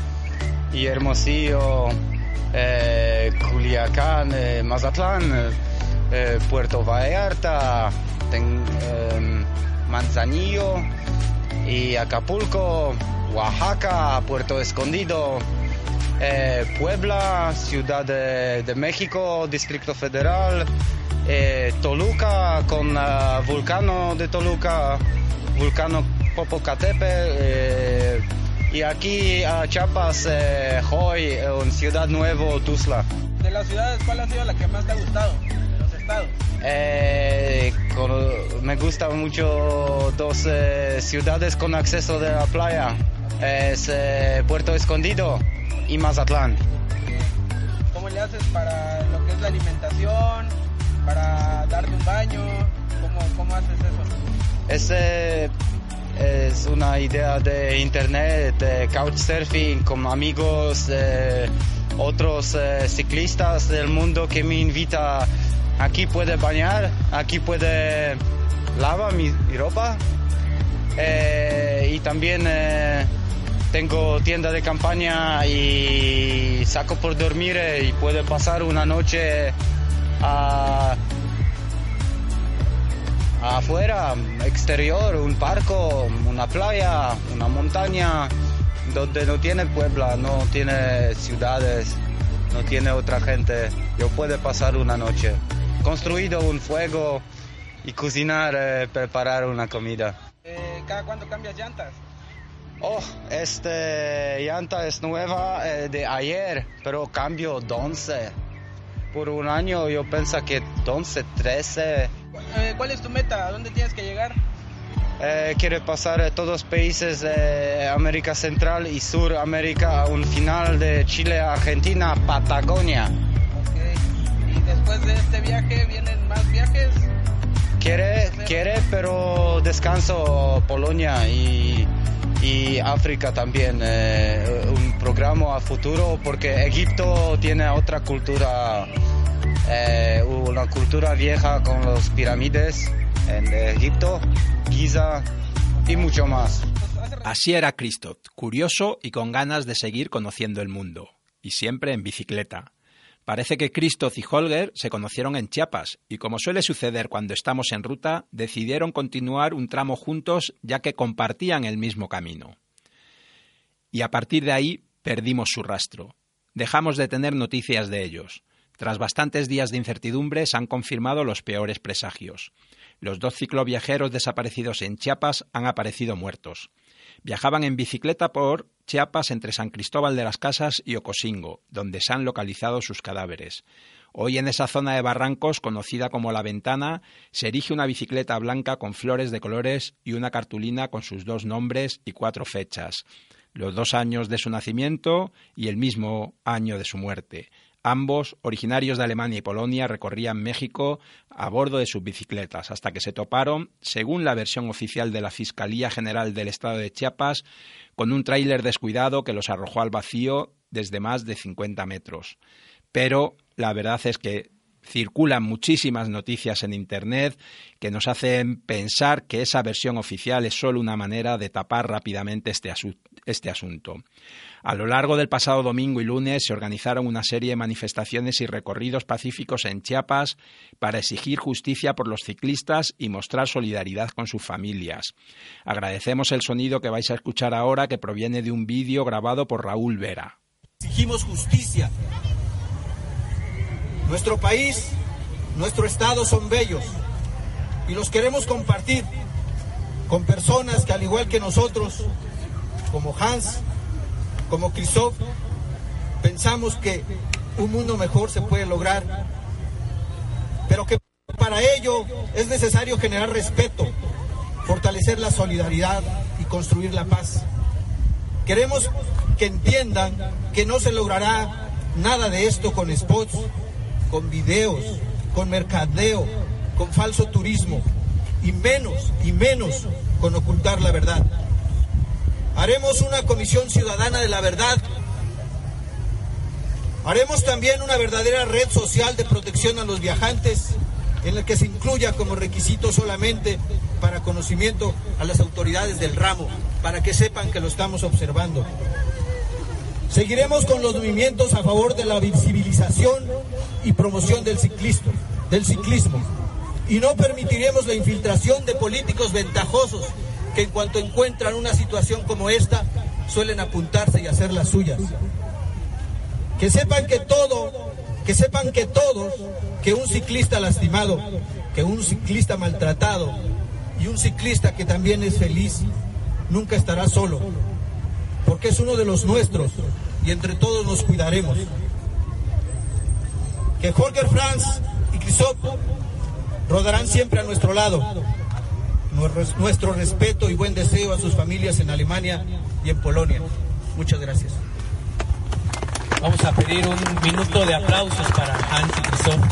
y Hermosillo, eh, Culiacán, eh, Mazatlán, eh, Puerto Vallarta, em, Manzanillo y Acapulco, Oaxaca, Puerto Escondido, eh, Puebla, Ciudad de, de México, Distrito Federal, eh, Toluca con ah, Vulcano de Toluca, Vulcano Popocatépetl eh, y aquí a Chiapas, hoy en Ciudad Nuevo, Tuzla. De las ciudades, ¿cuál ha sido la que más te ha gustado? De los estados. Eh, con- me gustan mucho dos eh, ciudades con acceso de la playa. Es eh, Puerto Escondido y Mazatlán. ¿Cómo le haces para lo que es la alimentación? ¿Para darte un baño? ¿Cómo, cómo haces eso? Es, eh, es una idea de internet, de couchsurfing con amigos, eh, otros eh, ciclistas del mundo que me invita. Aquí puede bañar, aquí puede lavar mi, mi ropa. Eh, y también eh, tengo tienda de campaña y saco por dormir eh, y puede pasar una noche afuera, exterior, un parco, una playa, una montaña, donde no tiene Puebla, no tiene ciudades, no tiene otra gente. Yo puedo pasar una noche. Construido un fuego y cocinar, eh, preparar una comida. Eh, ¿Cada cuánto cambias llantas? Oh, este llanta es nueva eh, de ayer, pero cambio 11. Por un año yo pensé que 11, 13. Eh, ¿Cuál es tu meta? ¿A dónde tienes que llegar? Eh, quiere pasar a todos los países de América Central y Suramérica a un final de Chile, Argentina, Patagonia. Ok. ¿Y después de este viaje vienen más viajes? Quiere, quiere, pero descanso Polonia y, y África también. eh, un programa a futuro porque Egipto tiene otra cultura, eh, una cultura vieja con las pirámides en Egipto, Giza y mucho más. Así era Christoph, curioso y con ganas de seguir conociendo el mundo, y siempre en bicicleta. Parece que Christoph y Holger se conocieron en Chiapas y, como suele suceder cuando estamos en ruta, decidieron continuar un tramo juntos ya que compartían el mismo camino. Y a partir de ahí perdimos su rastro. Dejamos de tener noticias de ellos. Tras bastantes días de incertidumbre se han confirmado los peores presagios. Los dos cicloviajeros desaparecidos en Chiapas han aparecido muertos. Viajaban en bicicleta por Chiapas entre San Cristóbal de las Casas y Ocosingo, donde se han localizado sus cadáveres. Hoy en esa zona de barrancos, conocida como La Ventana, se erige una bicicleta blanca con flores de colores y una cartulina con sus dos nombres y cuatro fechas, los dos años de su nacimiento y el mismo año de su muerte. Ambos, originarios de Alemania y Polonia, recorrían México a bordo de sus bicicletas hasta que se toparon, según la versión oficial de la Fiscalía General del Estado de Chiapas, con un tráiler descuidado que los arrojó al vacío desde más de 50 metros. Pero la verdad es que circulan muchísimas noticias en Internet que nos hacen pensar que esa versión oficial es solo una manera de tapar rápidamente este, este, asunto. A lo largo del pasado domingo y lunes se organizaron una serie de manifestaciones y recorridos pacíficos en Chiapas para exigir justicia por los ciclistas y mostrar solidaridad con sus familias. Agradecemos el sonido que vais a escuchar ahora que proviene de un vídeo grabado por Raúl Vera. Exigimos justicia. Nuestro país, nuestro estado son bellos y los queremos compartir con personas que al igual que nosotros, como Hans, como Christoph, pensamos que un mundo mejor se puede lograr, pero que para ello es necesario generar respeto, fortalecer la solidaridad y construir la paz. Queremos que entiendan que no se logrará nada de esto con spots, con videos, con mercadeo, con falso turismo, y menos, y menos con ocultar la verdad. Haremos una comisión ciudadana de la verdad. Haremos también una verdadera red social de protección a los viajantes en la que se incluya como requisito solamente para conocimiento a las autoridades del ramo, para que sepan que lo estamos observando. Seguiremos con los movimientos a favor de la visibilización y promoción del ciclismo, del ciclismo y no permitiremos la infiltración de políticos ventajosos que en cuanto encuentran una situación como esta suelen apuntarse y hacer las suyas. Que sepan que todo, que sepan que todos, que un ciclista lastimado, que un ciclista maltratado y un ciclista que también es feliz, nunca estará solo, porque es uno de los nuestros y entre todos nos cuidaremos. Que Jorge Franz y Crisop rodarán siempre a nuestro lado. Nuestro respeto y buen deseo a sus familias en Alemania y en Polonia. Muchas gracias. Vamos a pedir un minuto de aplausos para Hans y Cristóbal.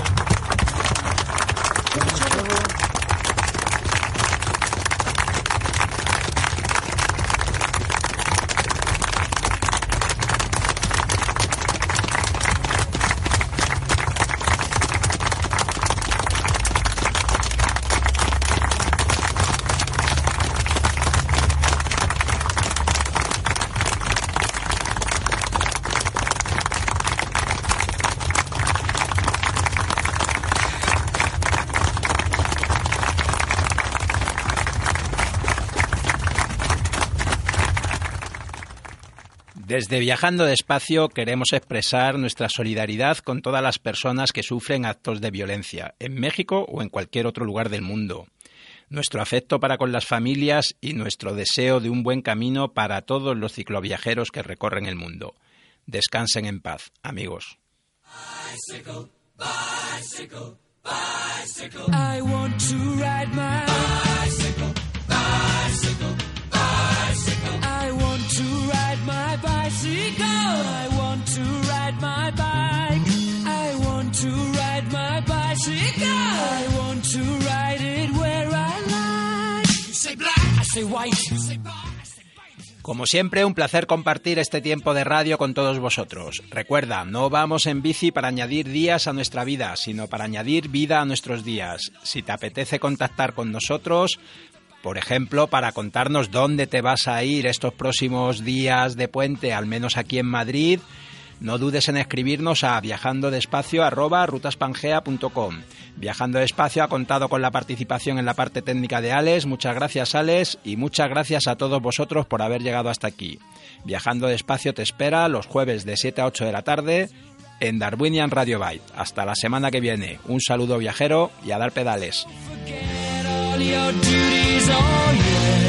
Desde Viajando Despacio queremos expresar nuestra solidaridad con todas las personas que sufren actos de violencia, en México o en cualquier otro lugar del mundo. Nuestro afecto para con las familias y nuestro deseo de un buen camino para todos los cicloviajeros que recorren el mundo. Descansen en paz, amigos. I want to ride my bicycle, bicycle, bicycle. I want to ride Como siempre, un placer compartir este tiempo de radio con todos vosotros. Recuerda, no vamos en bici para añadir días a nuestra vida, sino para añadir vida a nuestros días. Si te apetece contactar con nosotros, por ejemplo, para contarnos dónde te vas a ir estos próximos días de puente, al menos aquí en Madrid, no dudes en escribirnos a viajandodespacio@rutaspangea.com. Viajando despacio ha contado con la participación en la parte técnica de Alex. Muchas gracias, Alex, y muchas gracias a todos vosotros por haber llegado hasta aquí. Viajando despacio te espera los jueves de 7 a 8 de la tarde en Darwinian Radio Byte. Hasta la semana que viene. Un saludo viajero y a dar pedales. all your duties, oh yeah.